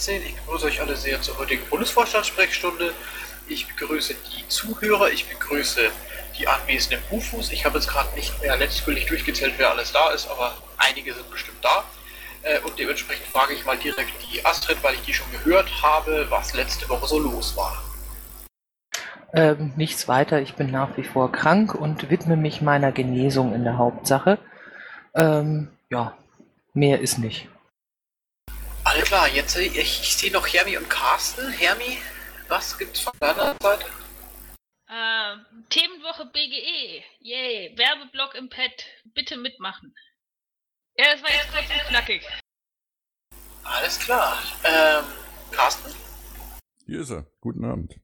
Februar 2016. Ich begrüße euch alle sehr zur heutigen Bundesvorstandssprechstunde. Ich begrüße die Zuhörer, ich begrüße die anwesenden Bufus. Ich habe jetzt gerade nicht mehr letztgültig durchgezählt, wer alles da ist, aber einige sind bestimmt da. Äh, und dementsprechend frage ich mal direkt die Astrid, weil ich die schon gehört habe, was letzte Woche so los war. Ähm, nichts weiter, ich bin nach wie vor krank und widme mich meiner Genesung in der Hauptsache. Ähm, ja, mehr ist nicht. Alles klar, jetzt ich, ich sehe noch Hermi und Carsten. Hermi, was gibt's von deiner Seite? Äh, Themenwoche BGE. Yay, Werbeblock im Pad. Bitte mitmachen. Ja, das war jetzt kurz und knackig. Alles klar. Ähm, Carsten? Hier ist er. Guten Abend.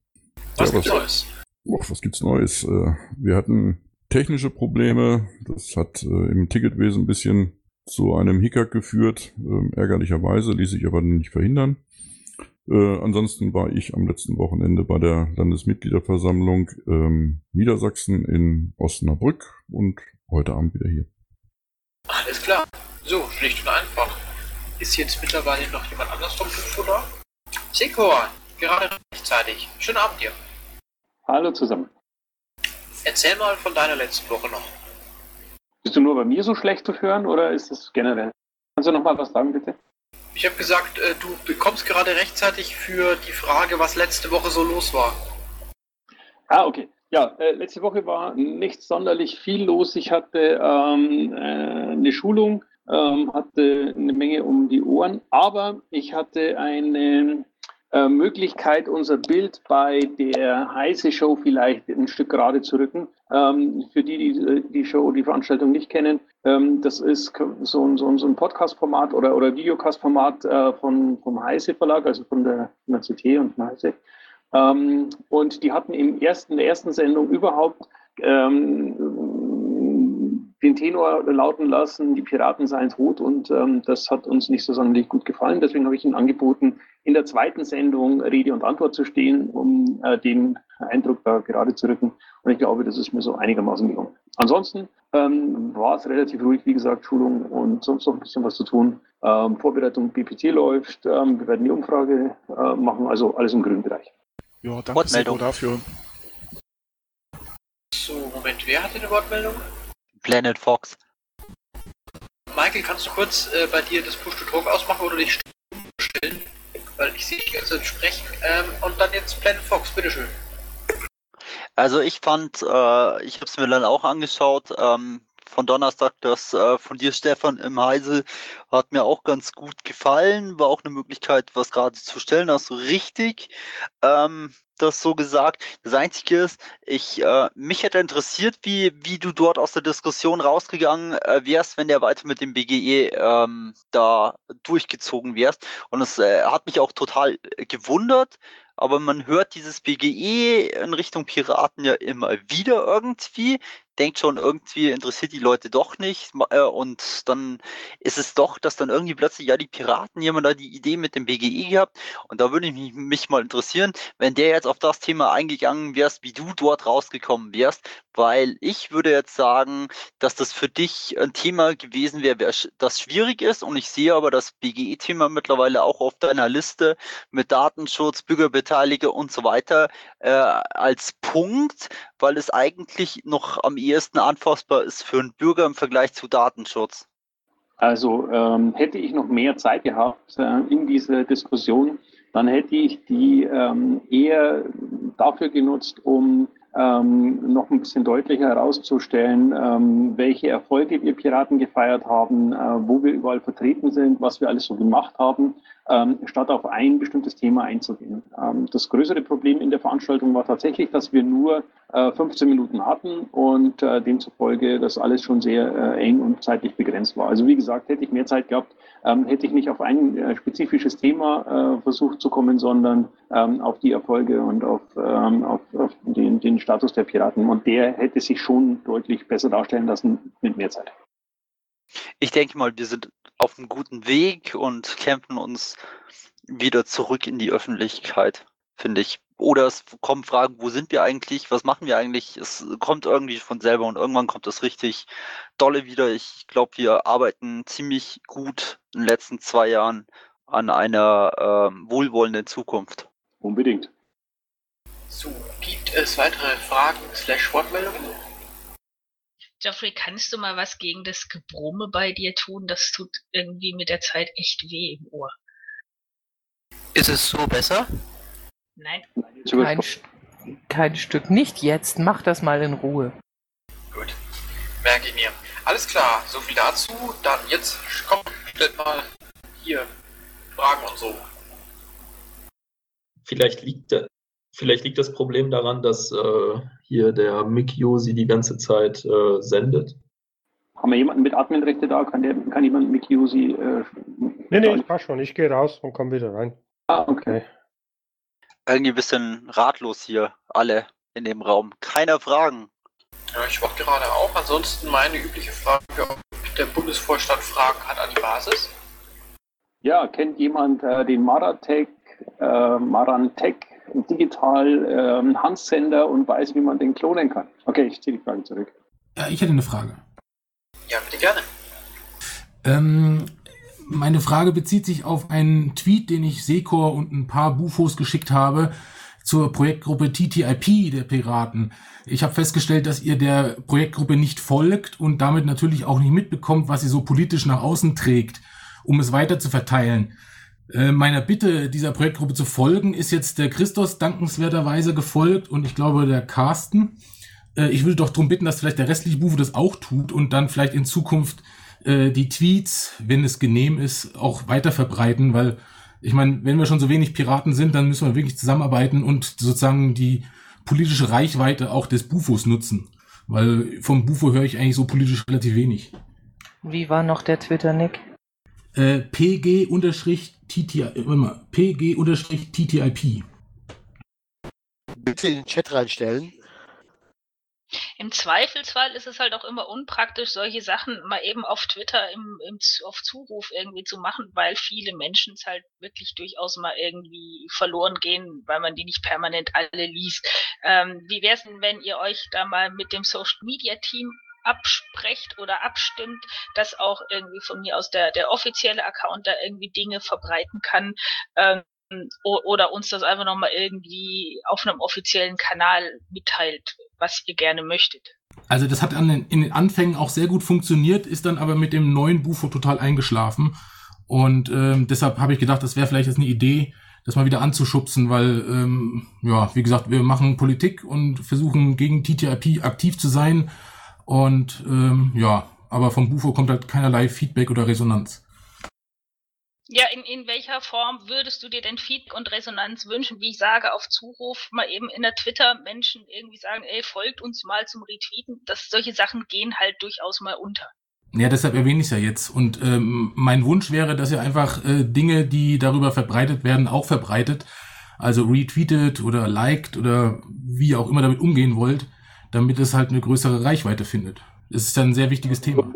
Was ja, gibt's Neues? Och, was gibt's Neues? Äh, wir hatten technische Probleme. Das hat äh, im Ticketwesen ein bisschen zu einem Hickhack geführt. Ähm, ärgerlicherweise ließ sich aber nicht verhindern. Äh, ansonsten war ich am letzten Wochenende bei der Landesmitgliederversammlung ähm, Niedersachsen in Osnabrück und heute Abend wieder hier. Alles klar. So, schlicht und einfach. Ist jetzt mittlerweile noch jemand anders vom UFO da? Sekor, gerade rechtzeitig. Schönen Abend dir. Hallo zusammen. Erzähl mal von deiner letzten Woche noch. Bist du nur bei mir so schlecht zu hören oder ist es generell? Kannst du noch mal was sagen, bitte? Ich habe gesagt, äh, du bekommst gerade rechtzeitig für die Frage, was letzte Woche so los war. Ah, okay. Ja, äh, letzte Woche war nicht sonderlich viel los. Ich hatte ähm, äh, eine Schulung, ähm, hatte eine Menge um die Ohren, aber ich hatte eine äh, Möglichkeit, unser Bild bei der heiße Show vielleicht ein Stück gerade zu rücken. Ähm, für die, die die Show, die Veranstaltung nicht kennen, ähm, das ist so ein, so ein, so ein Podcast-Format oder, oder Videocast-Format äh, von, vom Heise Verlag, also von der, von der CT und von Heise. Ähm, und die hatten im ersten, der ersten Sendung überhaupt ähm, den Tenor lauten lassen, die Piraten seien tot und ähm, das hat uns nicht so sonderlich gut gefallen. Deswegen habe ich ihnen angeboten, in der zweiten Sendung Rede und Antwort zu stehen, um äh, den Eindruck da gerade zu rücken. Und ich glaube, das ist mir so einigermaßen gelungen. Ansonsten ähm, war es relativ ruhig, wie gesagt, Schulung und sonst noch ein bisschen was zu tun. Ähm, Vorbereitung BPT läuft, ähm, wir werden die Umfrage äh, machen, also alles im grünen Bereich. Ja, danke sehr dafür. So, Moment, wer hatte eine Wortmeldung? Planet Fox. Michael, kannst du kurz äh, bei dir das Push-to-Talk ausmachen oder dich stellen? Weil ich sehe dich jetzt sprechen. Ähm, und dann jetzt Planet Fox, bitteschön. Also ich fand, äh, ich habe es mir dann auch angeschaut, ähm, von Donnerstag, das äh, von dir, Stefan, im Heisel, hat mir auch ganz gut gefallen. War auch eine Möglichkeit, was gerade zu stellen, hast du richtig. Ähm, das so gesagt. Das Einzige ist, ich, äh, mich hätte interessiert, wie, wie du dort aus der Diskussion rausgegangen äh, wärst, wenn der weiter mit dem BGE ähm, da durchgezogen wärst. Und es äh, hat mich auch total gewundert, aber man hört dieses BGE in Richtung Piraten ja immer wieder irgendwie denkt schon, irgendwie interessiert die Leute doch nicht. Äh, und dann ist es doch, dass dann irgendwie plötzlich, ja, die Piraten, jemand da die Idee mit dem BGE gehabt. Und da würde ich mich, mich mal interessieren, wenn der jetzt auf das Thema eingegangen wärst, wie du dort rausgekommen wärst, weil ich würde jetzt sagen, dass das für dich ein Thema gewesen wäre, das schwierig ist. Und ich sehe aber das BGE-Thema mittlerweile auch auf deiner Liste mit Datenschutz, Bürgerbeteiligung und so weiter äh, als Punkt, weil es eigentlich noch am ehesten anfassbar ist für einen Bürger im Vergleich zu Datenschutz? Also ähm, hätte ich noch mehr Zeit gehabt äh, in dieser Diskussion, dann hätte ich die ähm, eher dafür genutzt, um ähm, noch ein bisschen deutlicher herauszustellen, ähm, welche Erfolge wir Piraten gefeiert haben, äh, wo wir überall vertreten sind, was wir alles so gemacht haben ähm, statt auf ein bestimmtes Thema einzugehen. Ähm, das größere Problem in der Veranstaltung war tatsächlich, dass wir nur äh, 15 Minuten hatten und äh, demzufolge das alles schon sehr äh, eng und zeitlich begrenzt war. Also wie gesagt, hätte ich mehr Zeit gehabt, ähm, hätte ich nicht auf ein äh, spezifisches Thema äh, versucht zu kommen, sondern ähm, auf die Erfolge und auf, ähm, auf, auf den, den Status der Piraten. Und der hätte sich schon deutlich besser darstellen lassen mit mehr Zeit. Ich denke mal, sind auf einem guten Weg und kämpfen uns wieder zurück in die Öffentlichkeit, finde ich. Oder es kommen Fragen, wo sind wir eigentlich, was machen wir eigentlich? Es kommt irgendwie von selber und irgendwann kommt das richtig dolle wieder. Ich glaube, wir arbeiten ziemlich gut in den letzten zwei Jahren an einer ähm, wohlwollenden Zukunft. Unbedingt. So, gibt es weitere Fragen slash Wortmeldungen? Geoffrey, kannst du mal was gegen das Gebrumme bei dir tun? Das tut irgendwie mit der Zeit echt weh im Ohr. Ist es so besser? Nein. Kein, kein Stück. Nicht jetzt. Mach das mal in Ruhe. Gut. Merke ich mir. Alles klar. So viel dazu. Dann jetzt kommt, stellt mal hier Fragen und so. Vielleicht liegt, vielleicht liegt das Problem daran, dass äh, hier der Mikio sie die ganze Zeit äh, sendet. Haben wir jemanden mit Adminrechte da? Kann, der, kann jemand Mikio sie. Äh, nee, nee, ich passt schon. Ich gehe raus und komme wieder rein. Ah, okay. Irgendwie ein bisschen ratlos hier, alle in dem Raum. Keiner Fragen. Ja, ich warte gerade auch. Ansonsten meine übliche Frage, ob der Bundesvorstand Fragen hat an die Basis. Ja, kennt jemand äh, den Maratec, äh, Marantec digital äh, Handsender und weiß, wie man den klonen kann? Okay, ich ziehe die Frage zurück. Ja, ich hätte eine Frage. Ja, bitte gerne. Ähm, meine Frage bezieht sich auf einen Tweet, den ich Secor und ein paar Bufos geschickt habe zur Projektgruppe TTIP der Piraten. Ich habe festgestellt, dass ihr der Projektgruppe nicht folgt und damit natürlich auch nicht mitbekommt, was sie so politisch nach außen trägt, um es weiter zu verteilen. Äh, meiner Bitte, dieser Projektgruppe zu folgen, ist jetzt der Christos dankenswerterweise gefolgt und ich glaube der Carsten. Äh, ich würde doch darum bitten, dass vielleicht der restliche Bufo das auch tut und dann vielleicht in Zukunft äh, die Tweets, wenn es genehm ist, auch weiter verbreiten, weil ich meine, wenn wir schon so wenig Piraten sind, dann müssen wir wirklich zusammenarbeiten und sozusagen die politische Reichweite auch des Bufos nutzen. Weil vom Bufo höre ich eigentlich so politisch relativ wenig. Wie war noch der Twitter-Nick? Äh, PG-TTIP. PG-TTIP. Bitte in den Chat reinstellen. Im Zweifelsfall ist es halt auch immer unpraktisch, solche Sachen mal eben auf Twitter im, im, auf Zuruf irgendwie zu machen, weil viele Menschen es halt wirklich durchaus mal irgendwie verloren gehen, weil man die nicht permanent alle liest. Ähm, wie wäre es denn, wenn ihr euch da mal mit dem Social Media Team absprecht oder abstimmt, dass auch irgendwie von mir aus der, der offizielle Account da irgendwie Dinge verbreiten kann. Ähm, oder uns das einfach nochmal irgendwie auf einem offiziellen Kanal mitteilt, was ihr gerne möchtet. Also das hat an den, in den Anfängen auch sehr gut funktioniert, ist dann aber mit dem neuen Bufo total eingeschlafen. Und ähm, deshalb habe ich gedacht, das wäre vielleicht jetzt eine Idee, das mal wieder anzuschubsen, weil, ähm, ja, wie gesagt, wir machen Politik und versuchen gegen TTIP aktiv zu sein. Und ähm, ja, aber vom Bufo kommt halt keinerlei Feedback oder Resonanz. Ja, in, in welcher Form würdest du dir denn Feedback und Resonanz wünschen? Wie ich sage, auf Zuruf mal eben in der Twitter Menschen irgendwie sagen, ey, folgt uns mal zum Retweeten. Das, solche Sachen gehen halt durchaus mal unter. Ja, deshalb erwähne ich es ja jetzt. Und ähm, mein Wunsch wäre, dass ihr einfach äh, Dinge, die darüber verbreitet werden, auch verbreitet. Also retweetet oder liked oder wie auch immer damit umgehen wollt, damit es halt eine größere Reichweite findet. Es ist ein sehr wichtiges Thema.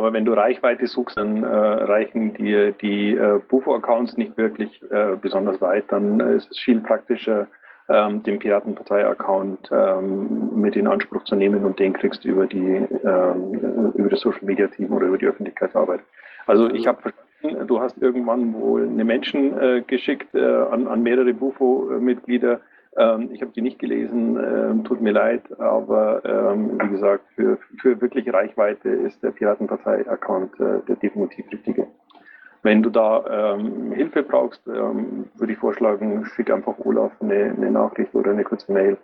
Aber wenn du Reichweite suchst, dann äh, reichen dir die äh, Bufo-Accounts nicht wirklich äh, besonders weit. Dann ist es viel praktischer, ähm, den Piratenpartei-Account ähm, mit in Anspruch zu nehmen und den kriegst du über die ähm, über das Social Media Team oder über die Öffentlichkeitsarbeit. Also ich habe verstanden, du hast irgendwann wohl eine Menschen geschickt äh, an, an mehrere Bufo-Mitglieder, ähm, ich habe die nicht gelesen, ähm, tut mir leid, aber ähm, wie gesagt, für, für wirklich Reichweite ist der Piratenpartei-Account äh, der definitiv richtige. Wenn du da ähm, Hilfe brauchst, ähm, würde ich vorschlagen, schick einfach Olaf eine, eine Nachricht oder eine kurze Mail.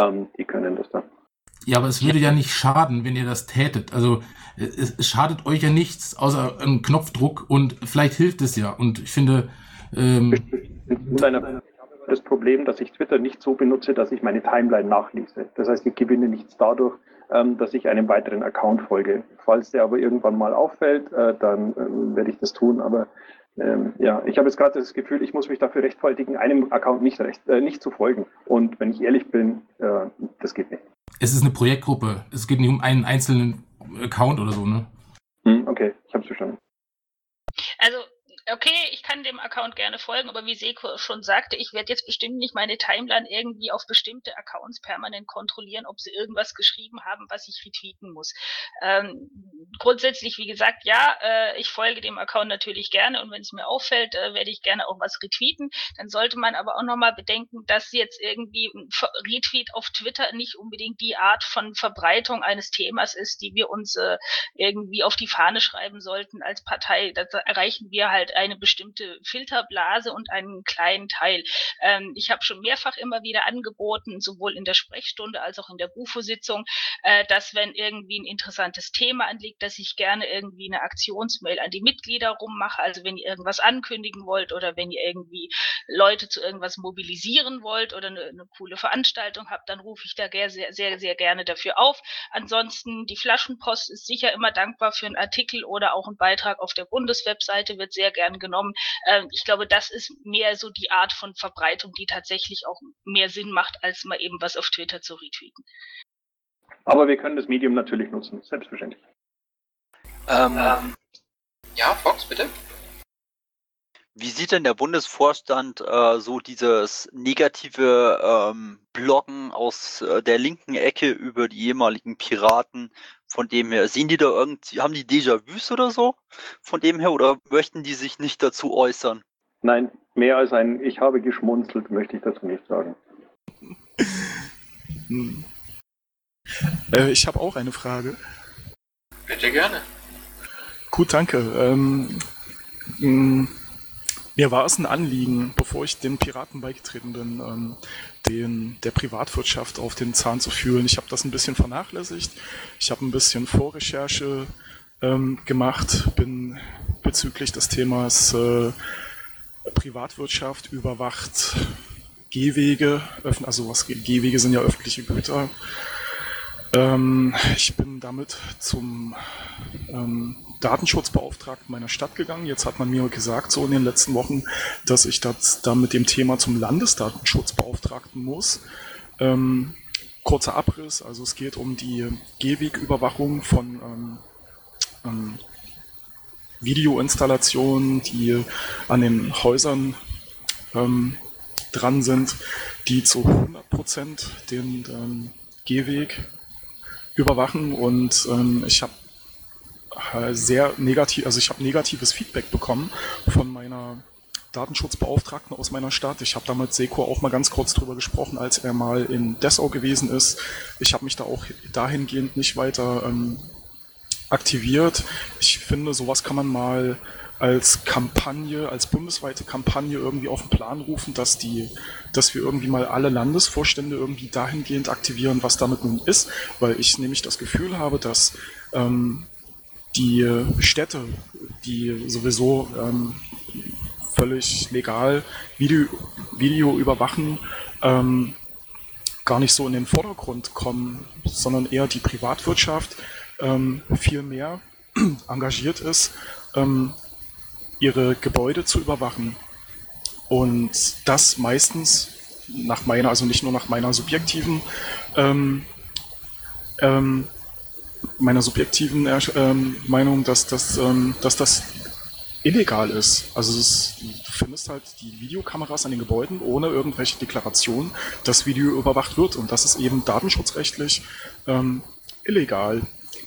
Ähm, die können das dann. Ja, aber es würde ja nicht schaden, wenn ihr das tätet. Also es, es schadet euch ja nichts außer einem Knopfdruck und vielleicht hilft es ja. Und ich finde, ähm, das Problem, dass ich Twitter nicht so benutze, dass ich meine Timeline nachlese. Das heißt, ich gewinne nichts dadurch, ähm, dass ich einem weiteren Account folge. Falls der aber irgendwann mal auffällt, äh, dann äh, werde ich das tun. Aber ähm, ja, ich habe jetzt gerade das Gefühl, ich muss mich dafür rechtfertigen, einem Account nicht, recht, äh, nicht zu folgen. Und wenn ich ehrlich bin, äh, das geht nicht. Es ist eine Projektgruppe. Es geht nicht um einen einzelnen Account oder so, ne? Hm, okay, ich habe es verstanden. Also Okay, ich kann dem Account gerne folgen, aber wie Seko schon sagte, ich werde jetzt bestimmt nicht meine Timeline irgendwie auf bestimmte Accounts permanent kontrollieren, ob sie irgendwas geschrieben haben, was ich retweeten muss. Ähm, grundsätzlich, wie gesagt, ja, äh, ich folge dem Account natürlich gerne und wenn es mir auffällt, äh, werde ich gerne auch was retweeten. Dann sollte man aber auch nochmal bedenken, dass jetzt irgendwie ein Retweet auf Twitter nicht unbedingt die Art von Verbreitung eines Themas ist, die wir uns äh, irgendwie auf die Fahne schreiben sollten als Partei. Da erreichen wir halt eine bestimmte Filterblase und einen kleinen Teil. Ähm, ich habe schon mehrfach immer wieder angeboten, sowohl in der Sprechstunde als auch in der BUFO-Sitzung, äh, dass wenn irgendwie ein interessantes Thema anliegt, dass ich gerne irgendwie eine Aktionsmail an die Mitglieder rummache. Also wenn ihr irgendwas ankündigen wollt oder wenn ihr irgendwie Leute zu irgendwas mobilisieren wollt oder eine, eine coole Veranstaltung habt, dann rufe ich da sehr, sehr, sehr gerne dafür auf. Ansonsten die Flaschenpost ist sicher immer dankbar für einen Artikel oder auch einen Beitrag auf der Bundeswebseite, wird sehr gern genommen. Ähm, ich glaube, das ist mehr so die Art von Verbreitung, die tatsächlich auch mehr Sinn macht, als mal eben was auf Twitter zu retweeten. Aber wir können das Medium natürlich nutzen, selbstverständlich. Ähm, ähm, ja, Fox, bitte. Wie sieht denn der Bundesvorstand äh, so dieses negative ähm, Bloggen aus äh, der linken Ecke über die ehemaligen Piraten von dem her? Sehen die da irgendwie, haben die Déjà-vus oder so von dem her oder möchten die sich nicht dazu äußern? Nein, mehr als ein Ich habe geschmunzelt möchte ich dazu nicht sagen. hm. äh, ich habe auch eine Frage. Bitte gerne. Gut, danke. Ähm, hm, mir war es ein Anliegen, bevor ich den Piraten beigetreten bin, ähm, den, der Privatwirtschaft auf den Zahn zu fühlen. Ich habe das ein bisschen vernachlässigt. Ich habe ein bisschen Vorrecherche ähm, gemacht, bin bezüglich des Themas äh, Privatwirtschaft überwacht Gehwege, also was Gehwege sind ja öffentliche Güter. Ähm, ich bin damit zum ähm, Datenschutzbeauftragten meiner Stadt gegangen. Jetzt hat man mir gesagt, so in den letzten Wochen, dass ich das dann mit dem Thema zum Landesdatenschutzbeauftragten muss. Ähm, kurzer Abriss, also es geht um die Gehwegüberwachung von ähm, ähm, Videoinstallationen, die an den Häusern ähm, dran sind, die zu 100% den ähm, Gehweg überwachen und ähm, ich habe äh, sehr negativ, also ich habe negatives Feedback bekommen von meiner Datenschutzbeauftragten aus meiner Stadt. Ich habe da mit Seko auch mal ganz kurz drüber gesprochen, als er mal in Dessau gewesen ist. Ich habe mich da auch dahingehend nicht weiter ähm, aktiviert. Ich finde, sowas kann man mal als Kampagne, als bundesweite Kampagne irgendwie auf den Plan rufen, dass die, dass wir irgendwie mal alle Landesvorstände irgendwie dahingehend aktivieren, was damit nun ist, weil ich nämlich das Gefühl habe, dass ähm, die Städte, die sowieso ähm, völlig legal Video, Video überwachen, ähm, gar nicht so in den Vordergrund kommen, sondern eher die Privatwirtschaft ähm, viel mehr engagiert ist, ähm, ihre Gebäude zu überwachen. Und das meistens nach meiner, also nicht nur nach meiner subjektiven ähm, ähm, meiner subjektiven ähm, Meinung, dass das, ähm, dass das illegal ist. Also ist, du findest halt die Videokameras an den Gebäuden ohne irgendwelche Deklarationen, dass Video überwacht wird und das ist eben datenschutzrechtlich ähm, illegal.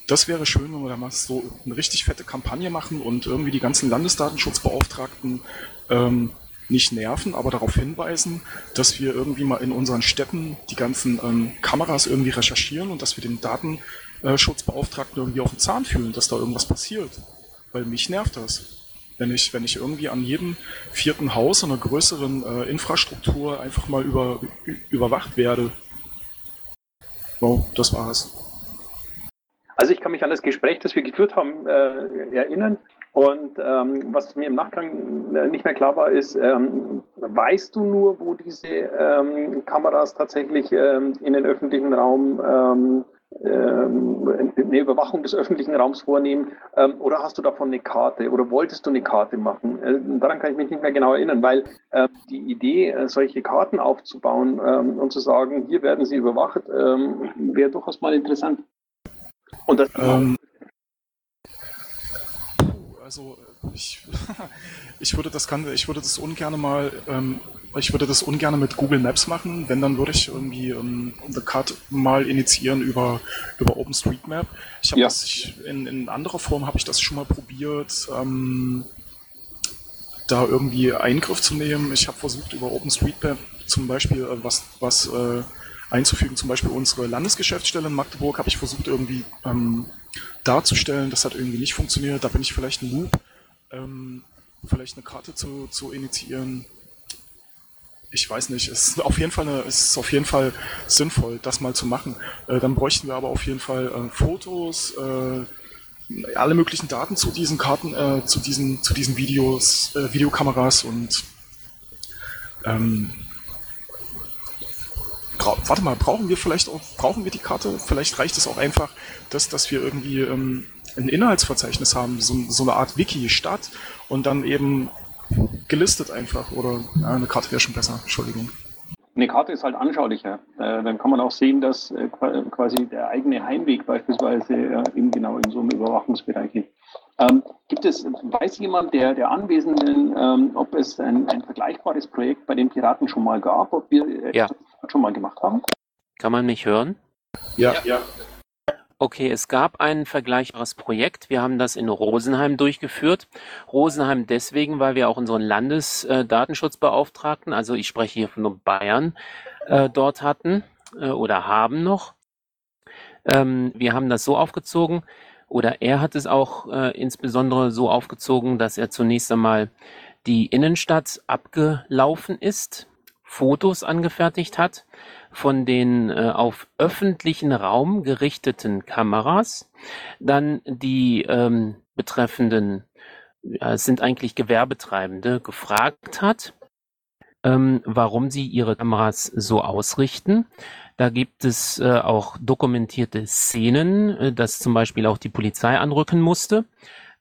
Das wäre schön, wenn wir da mal so eine richtig fette Kampagne machen und irgendwie die ganzen Landesdatenschutzbeauftragten ähm, nicht nerven, aber darauf hinweisen, dass wir irgendwie mal in unseren Städten die ganzen ähm, Kameras irgendwie recherchieren und dass wir den Datenschutzbeauftragten irgendwie auf den Zahn fühlen, dass da irgendwas passiert. Weil mich nervt das. Wenn ich, wenn ich irgendwie an jedem vierten Haus einer größeren äh, Infrastruktur einfach mal über, überwacht werde. Wow, das war's. Also ich kann mich an das Gespräch, das wir geführt haben, äh, erinnern. Und ähm, was mir im Nachgang äh, nicht mehr klar war, ist, ähm, weißt du nur, wo diese ähm, Kameras tatsächlich ähm, in den öffentlichen Raum ähm, ähm, eine Überwachung des öffentlichen Raums vornehmen oder hast du davon eine Karte oder wolltest du eine Karte machen? Äh, daran kann ich mich nicht mehr genau erinnern, weil die Idee, äh, solche Karten aufzubauen und zu sagen, hier werden sie überwacht, wäre durchaus mal interessant. Und das ähm, also ich, ich würde das Ganze, ich würde das ungern mal, ähm, ich würde das ungern mit Google Maps machen. Wenn, dann würde ich irgendwie ähm, eine Karte mal initiieren über, über OpenStreetMap. Ich habe Ja. das, ich, in, in anderer Form habe ich das schon mal probiert, ähm, da irgendwie Eingriff zu nehmen. Ich habe versucht, über OpenStreetMap zum Beispiel äh, was, was äh, einzufügen, zum Beispiel unsere Landesgeschäftsstelle in Magdeburg habe ich versucht irgendwie ähm, darzustellen. Das hat irgendwie nicht funktioniert. Da bin ich vielleicht ein Loop, ähm, vielleicht eine Karte zu, zu initiieren. Ich weiß nicht. Es ist auf jeden Fall, eine, es ist auf jeden Fall sinnvoll, das mal zu machen. Äh, dann bräuchten wir aber auf jeden Fall äh, Fotos, äh, alle möglichen Daten zu diesen Karten, äh, zu diesen, zu diesen Videos, äh, Videokameras und ähm, warte mal, brauchen wir vielleicht auch, brauchen wir die Karte? Vielleicht reicht es auch einfach, dass, dass wir irgendwie ähm, ein Inhaltsverzeichnis haben, so, so eine Art Wiki statt und dann eben gelistet einfach. Oder ja, eine Karte wäre schon besser, Entschuldigung. Eine Karte ist halt anschaulicher. Äh, dann kann man auch sehen, dass äh, qua- quasi der eigene Heimweg beispielsweise äh, eben genau in so einem Überwachungsbereich liegt. Ähm, gibt es, weiß jemand der, der Anwesenden, ähm, ob es ein, ein vergleichbares Projekt bei den Piraten schon mal gab, ob wir äh, Ja. das schon mal gemacht haben? Kann man mich hören? Ja, ja. Okay, es gab ein vergleichbares Projekt. Wir haben das in Rosenheim durchgeführt. Rosenheim deswegen, weil wir auch unseren Landesdatenschutzbeauftragten, also ich spreche hier von Bayern, äh, dort hatten äh, oder haben noch. Ähm, wir haben das so aufgezogen, oder er hat es auch äh, insbesondere so aufgezogen, dass er zunächst einmal die Innenstadt abgelaufen ist, Fotos angefertigt hat von den äh, auf öffentlichen Raum gerichteten Kameras, dann die ähm, betreffenden, ja, es sind eigentlich Gewerbetreibende, gefragt hat, ähm, warum sie ihre Kameras so ausrichten. Da gibt es äh, auch dokumentierte Szenen, äh, dass zum Beispiel auch die Polizei anrücken musste.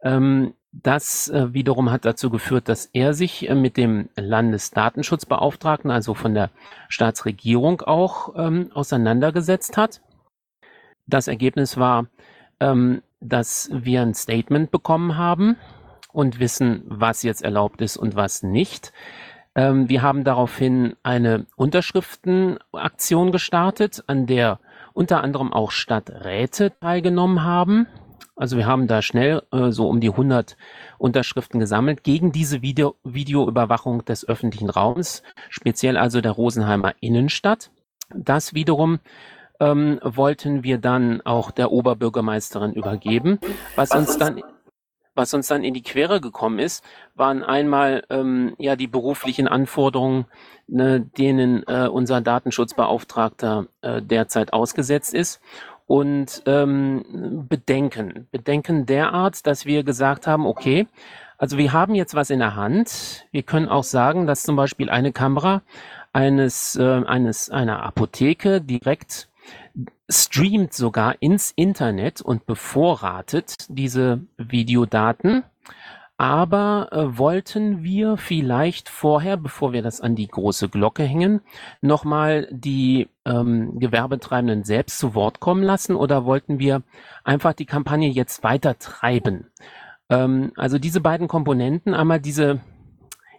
Ähm, das äh, wiederum hat dazu geführt, dass er sich äh, mit dem Landesdatenschutzbeauftragten, also von der Staatsregierung auch ähm, auseinandergesetzt hat. Das Ergebnis war, ähm, dass wir ein Statement bekommen haben und wissen, was jetzt erlaubt ist und was nicht. Ähm, wir haben daraufhin eine Unterschriftenaktion gestartet, an der unter anderem auch Stadträte teilgenommen haben. Also wir haben da schnell äh, so um die 100 Unterschriften gesammelt gegen diese Video Videoüberwachung des öffentlichen Raums, speziell also der Rosenheimer Innenstadt. Das wiederum ähm, wollten wir dann auch der Oberbürgermeisterin übergeben, was uns dann was uns dann in die Quere gekommen ist, waren einmal ähm, ja die beruflichen Anforderungen, ne, denen äh, unser Datenschutzbeauftragter äh, derzeit ausgesetzt ist und ähm, Bedenken. Bedenken derart, dass wir gesagt haben, okay, also wir haben jetzt was in der Hand. Wir können auch sagen, dass zum Beispiel eine Kamera eines, äh, eines einer Apotheke direkt streamt sogar ins Internet und bevorratet diese Videodaten. Aber äh, wollten wir vielleicht vorher, bevor wir das an die große Glocke hängen, nochmal die ähm, Gewerbetreibenden selbst zu Wort kommen lassen oder wollten wir einfach die Kampagne jetzt weiter treiben? Ähm, also diese beiden Komponenten, einmal diese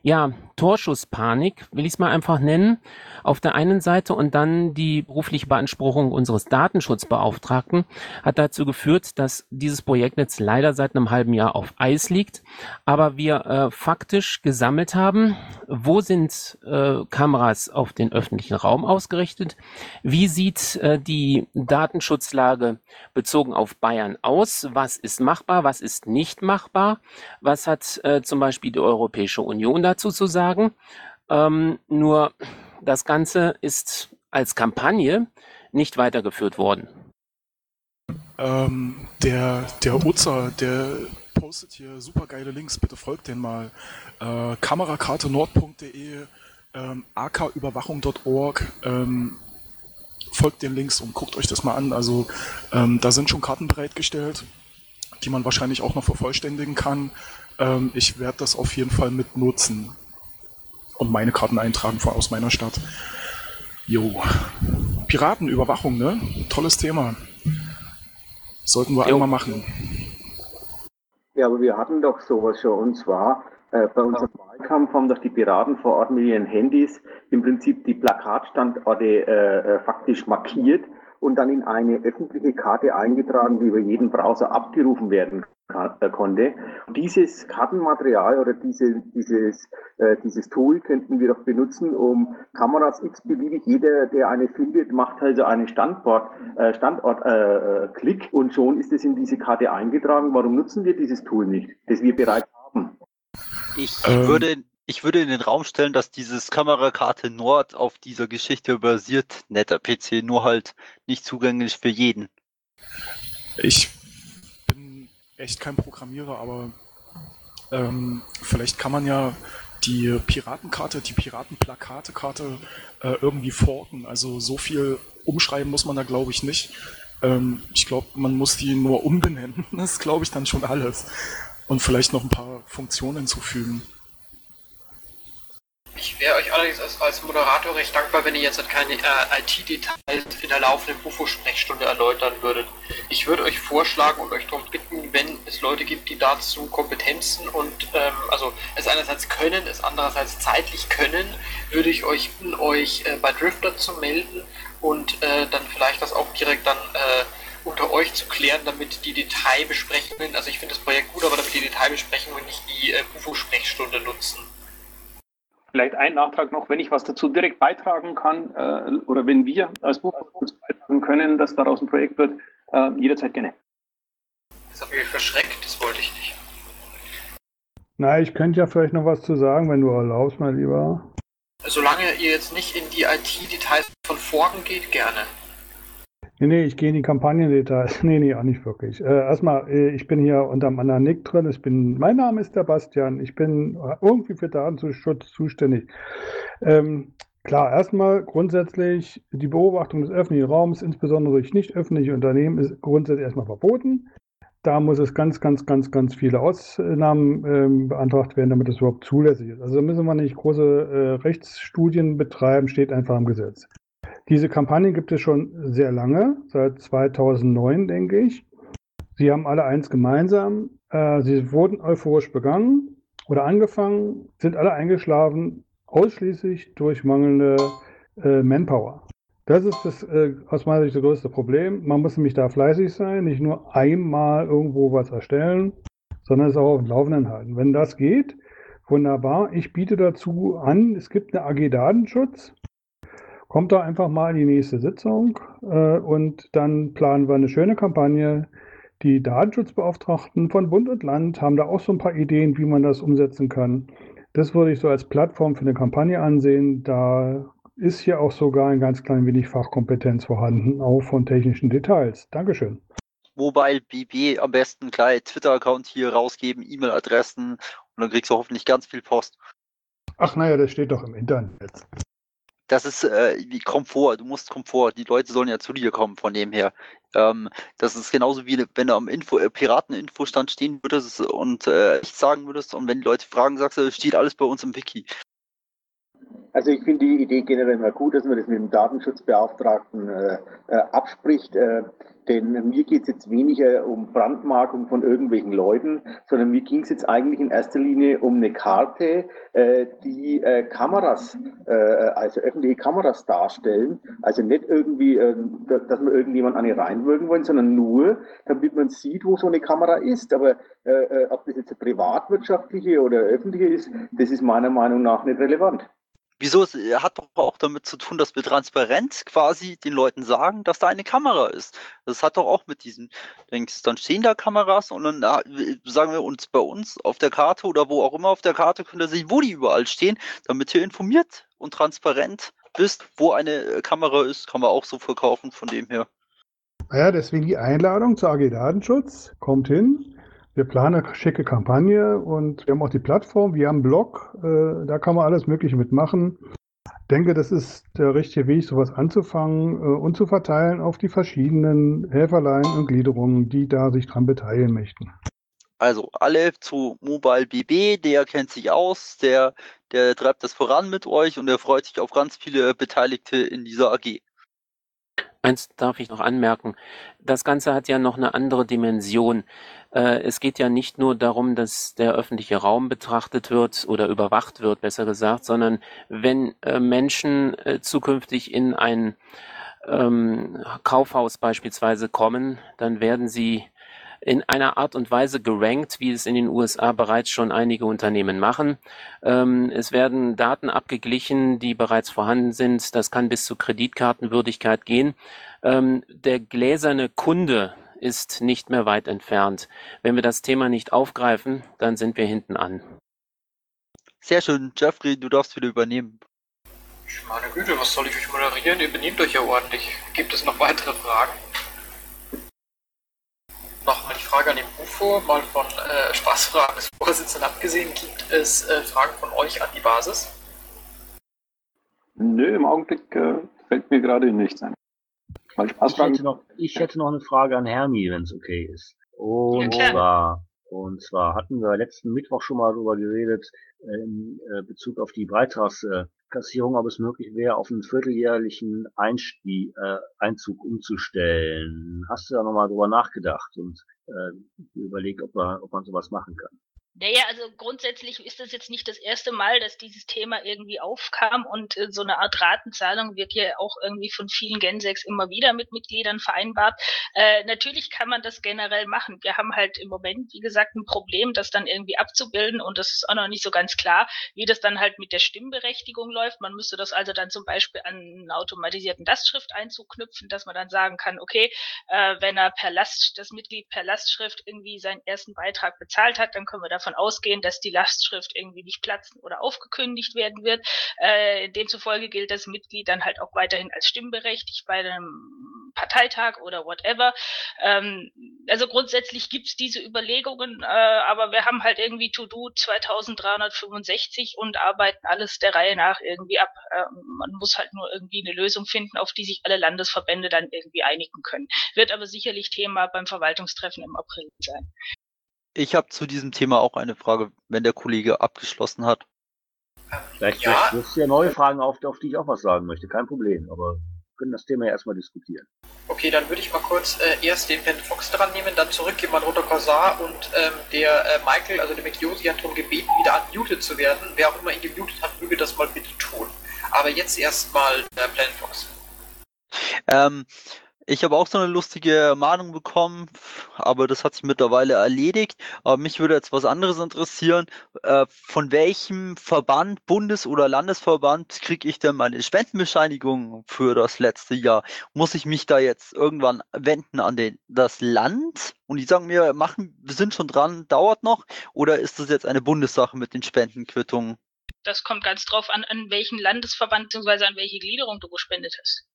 ja, Torschusspanik, will ich es mal einfach nennen, auf der einen Seite und dann die berufliche Beanspruchung unseres Datenschutzbeauftragten hat dazu geführt, dass dieses Projekt jetzt leider seit einem halben Jahr auf Eis liegt, aber wir äh, faktisch gesammelt haben, wo sind äh, Kameras auf den öffentlichen Raum ausgerichtet, wie sieht äh, die Datenschutzlage bezogen auf Bayern aus, was ist machbar, was ist nicht machbar, was hat äh, zum Beispiel die Europäische Union dazu zu sagen. Ähm, nur das Ganze ist als Kampagne nicht weitergeführt worden. Ähm, der, der Uzer, der postet hier super geile Links, bitte folgt den mal. Äh, Kamerakarte nord.de, ähm, aküberwachung.org, ähm, folgt den Links und guckt euch das mal an. Also ähm, da sind schon Karten bereitgestellt, die man wahrscheinlich auch noch vervollständigen kann. Ähm, ich werde das auf jeden Fall mit nutzen und meine Karten eintragen von, aus meiner Stadt. Jo. Piratenüberwachung, ne? Tolles Thema. Sollten wir Jo. einmal machen. Ja, aber wir hatten doch sowas schon und zwar äh, bei unserem Wahlkampf haben doch die Piraten vor Ort mit ihren Handys im Prinzip die Plakatstandorte äh, äh, faktisch markiert und dann in eine öffentliche Karte eingetragen, die über jeden Browser abgerufen werden kann, konnte. Und dieses Kartenmaterial oder diese, dieses, äh, dieses Tool könnten wir doch benutzen, um Kameras x-beliebig, jeder, der eine findet, macht also einen Standort, äh, Standort äh, äh, Klick und schon ist es in diese Karte eingetragen. Warum nutzen wir dieses Tool nicht, das wir bereits haben? Ich Ähm. würde, ich würde in den Raum stellen, dass dieses Kamerakarte Nord auf dieser Geschichte basiert, netter PC, nur halt nicht zugänglich für jeden. Ich echt kein Programmierer, aber ähm, vielleicht kann man ja die Piratenkarte, die Piratenplakatekarte äh, irgendwie forken. Also so viel umschreiben muss man da, glaube ich, nicht. Ähm, ich glaube, man muss die nur umbenennen. Das glaube ich, dann schon alles. Und vielleicht noch ein paar Funktionen hinzufügen. Ich wäre euch allerdings als, als Moderator recht dankbar, wenn ihr jetzt keine äh, IT-Details in der laufenden UFO-Sprechstunde erläutern würdet. Ich würde euch vorschlagen und euch darum bitten, wenn es Leute gibt, die dazu Kompetenzen und ähm, also es einerseits können, es andererseits zeitlich können, würde ich euch bitten, euch äh, bei Drifter zu melden und äh, dann vielleicht das auch direkt dann äh, unter euch zu klären, damit die Detailbesprechungen, also ich finde das Projekt gut, aber damit die Detailbesprechungen nicht die äh, UFO-Sprechstunde nutzen. Vielleicht ein Nachtrag noch, wenn ich was dazu direkt beitragen kann äh, oder wenn wir als Buch beitragen können, dass daraus ein Projekt wird, äh, jederzeit gerne. Das hat mich verschreckt, das wollte ich nicht. Na, ich könnte ja vielleicht noch was zu sagen, wenn du erlaubst, mein Lieber. Solange ihr jetzt nicht in die IT-Details von Forgen geht, gerne. Nee, nee, ich gehe in die Kampagnendetails. Nee, nee, auch nicht wirklich. Äh, erstmal, äh, ich bin hier unter einem anderen Nick drin. Ich bin, mein Name ist der Bastian. Ich bin irgendwie für Datenschutz zuständig. Ähm, klar, erstmal grundsätzlich die Beobachtung des öffentlichen Raums, insbesondere durch nicht öffentliche Unternehmen, ist grundsätzlich erstmal verboten. Da muss es ganz, ganz, ganz, ganz viele Ausnahmen ähm, beantragt werden, damit das überhaupt zulässig ist. Also da müssen wir nicht große äh, Rechtsstudien betreiben, steht einfach im Gesetz. Diese Kampagne gibt es schon sehr lange, seit 2009, denke ich. Sie haben alle eins gemeinsam. Äh, sie wurden euphorisch begangen oder angefangen, sind alle eingeschlafen, ausschließlich durch mangelnde äh, Manpower. Das ist das äh, aus meiner Sicht das größte Problem. Man muss nämlich da fleißig sein, nicht nur einmal irgendwo was erstellen, sondern es auch auf dem Laufenden halten. Wenn das geht, wunderbar. Ich biete dazu an, es gibt eine AG Datenschutz. Kommt da einfach mal in die nächste Sitzung äh, und dann planen wir eine schöne Kampagne. Die Datenschutzbeauftragten von Bund und Land haben da auch so ein paar Ideen, wie man das umsetzen kann. Das würde ich so als Plattform für eine Kampagne ansehen. Da ist hier auch sogar ein ganz klein wenig Fachkompetenz vorhanden, auch von technischen Details. Dankeschön. Mobile BB am besten gleich Twitter-Account hier rausgeben, E-Mail-Adressen und dann kriegst du hoffentlich ganz viel Post. Ach naja, das steht doch im Internet. Das ist äh, wie Komfort, du musst Komfort, die Leute sollen ja zu dir kommen von dem her. Ähm, das ist genauso wie wenn du am Info, äh, Piraten-Infostand stehen würdest und äh, nichts sagen würdest und wenn die Leute fragen, sagst du, steht alles bei uns im Wiki. Also ich finde die Idee generell mal gut, dass man das mit dem Datenschutzbeauftragten äh, äh, abspricht. Denn mir geht es jetzt weniger um Brandmarkung von irgendwelchen Leuten, sondern mir ging es jetzt eigentlich in erster Linie um eine Karte, äh, die äh, Kameras, äh, also öffentliche Kameras darstellen. Also nicht irgendwie, äh, dass wir irgendjemand an ihr reinwirken wollen, sondern nur, damit man sieht, wo so eine Kamera ist. Aber äh, äh, ob das jetzt eine privatwirtschaftliche oder öffentliche ist, das ist meiner Meinung nach nicht relevant. Wieso? Es äh, hat doch auch damit zu tun, dass wir transparent quasi den Leuten sagen, dass da eine Kamera ist. Das hat doch auch mit diesem, denkst, dann stehen da Kameras und dann na, sagen wir uns bei uns auf der Karte oder wo auch immer auf der Karte könnt ihr sehen, wo die überall stehen, damit ihr informiert und transparent wisst, wo eine äh, Kamera ist, kann man auch so verkaufen von dem her. Naja, deswegen die Einladung zur AG Datenschutz. Kommt hin. Wir planen eine schicke Kampagne und wir haben auch die Plattform, wir haben einen Blog, äh, da kann man alles Mögliche mitmachen. Ich denke, das ist der richtige Weg, sowas anzufangen äh, und zu verteilen auf die verschiedenen Helferlein und Gliederungen, die da sich dran beteiligen möchten. Also alle zu Mobile BB, der kennt sich aus, der, der treibt das voran mit euch und der freut sich auf ganz viele Beteiligte in dieser AG. Eins darf ich noch anmerken. Das Ganze hat ja noch eine andere Dimension. Äh, es geht ja nicht nur darum, dass der öffentliche Raum betrachtet wird oder überwacht wird, besser gesagt, sondern wenn äh, Menschen äh, zukünftig in ein ähm, Kaufhaus beispielsweise kommen, dann werden sie in einer Art und Weise gerankt, wie es in den USA bereits schon einige Unternehmen machen. Ähm, es werden Daten abgeglichen, die bereits vorhanden sind. Das kann bis zur Kreditkartenwürdigkeit gehen. Ähm, der gläserne Kunde ist nicht mehr weit entfernt. Wenn wir das Thema nicht aufgreifen, dann sind wir hinten an. Sehr schön. Jeffrey, du darfst wieder übernehmen. Meine Güte, was soll ich euch moderieren? Ihr benehmt euch ja ordentlich. Gibt es noch weitere Fragen? Nochmal die Frage an den UFO, mal von äh, Spaßfragen des Vorsitzenden abgesehen. Gibt es äh, Fragen von euch an die Basis? Nö, im Augenblick äh, fällt mir gerade nichts ein. Mal Ich Spaßfragen. hätte, noch, ich hätte noch eine Frage an Hermi, wenn es okay ist. Und Ja, zwar, und zwar hatten wir letzten Mittwoch schon mal darüber geredet, äh, in äh, Bezug auf die Beitragskassierung, ob es möglich wäre, auf einen vierteljährlichen Einspie äh, Einzug umzustellen. Hast du da nochmal drüber nachgedacht und äh, überlegt, ob, man, ob man sowas machen kann? Naja, also grundsätzlich ist das jetzt nicht das erste Mal, dass dieses Thema irgendwie aufkam und äh, so eine Art Ratenzahlung wird ja auch irgendwie von vielen Gensex immer wieder mit Mitgliedern vereinbart. Äh, natürlich kann man das generell machen. Wir haben halt im Moment, wie gesagt, ein Problem, das dann irgendwie abzubilden und das ist auch noch nicht so ganz klar, wie das dann halt mit der Stimmberechtigung läuft. Man müsste das also dann zum Beispiel an einen automatisierten Lastschrifteinzug knüpfen, dass man dann sagen kann, okay, äh, wenn er per Last, das Mitglied per Lastschrift irgendwie seinen ersten Beitrag bezahlt hat, dann können wir davon ausgehen, dass die Lastschrift irgendwie nicht platzen oder aufgekündigt werden wird. Äh, demzufolge gilt das Mitglied dann halt auch weiterhin als stimmberechtigt bei einem Parteitag oder whatever. Ähm, also grundsätzlich gibt's diese Überlegungen, äh, aber wir haben halt irgendwie To-Do 2365 und arbeiten alles der Reihe nach irgendwie ab. Ähm, man muss halt nur irgendwie eine Lösung finden, auf die sich alle Landesverbände dann irgendwie einigen können. Wird aber sicherlich Thema beim Verwaltungstreffen im April sein. Ich habe zu diesem Thema auch eine Frage, wenn der Kollege abgeschlossen hat. Vielleicht Ja. wirst du ja neue Fragen auf, auf die ich auch was sagen möchte, kein Problem, aber wir können das Thema ja erstmal diskutieren. Okay, dann würde ich mal kurz äh, erst den Ben Fox dran nehmen, dann zurück jemand runter Korsar und ähm, der äh, Michael, also der McJosi, hat darum gebeten, wieder unmuted zu werden. Wer auch immer ihn gemutet hat, möge das mal bitte tun. Aber jetzt erstmal äh, Planet Fox. Ähm, ich habe auch so eine lustige Mahnung bekommen, aber das hat sich mittlerweile erledigt. Aber mich würde jetzt was anderes interessieren. Äh, von welchem Verband, Bundes- oder Landesverband kriege ich denn meine Spendenbescheinigung für das letzte Jahr? Muss ich mich da jetzt irgendwann wenden an den, das Land? Und die sagen mir, machen, wir sind schon dran, dauert noch? Oder ist das jetzt eine Bundessache mit den Spendenquittungen? Das kommt ganz drauf an, an welchen Landesverband bzw. an welche Gliederung du gespendet hast.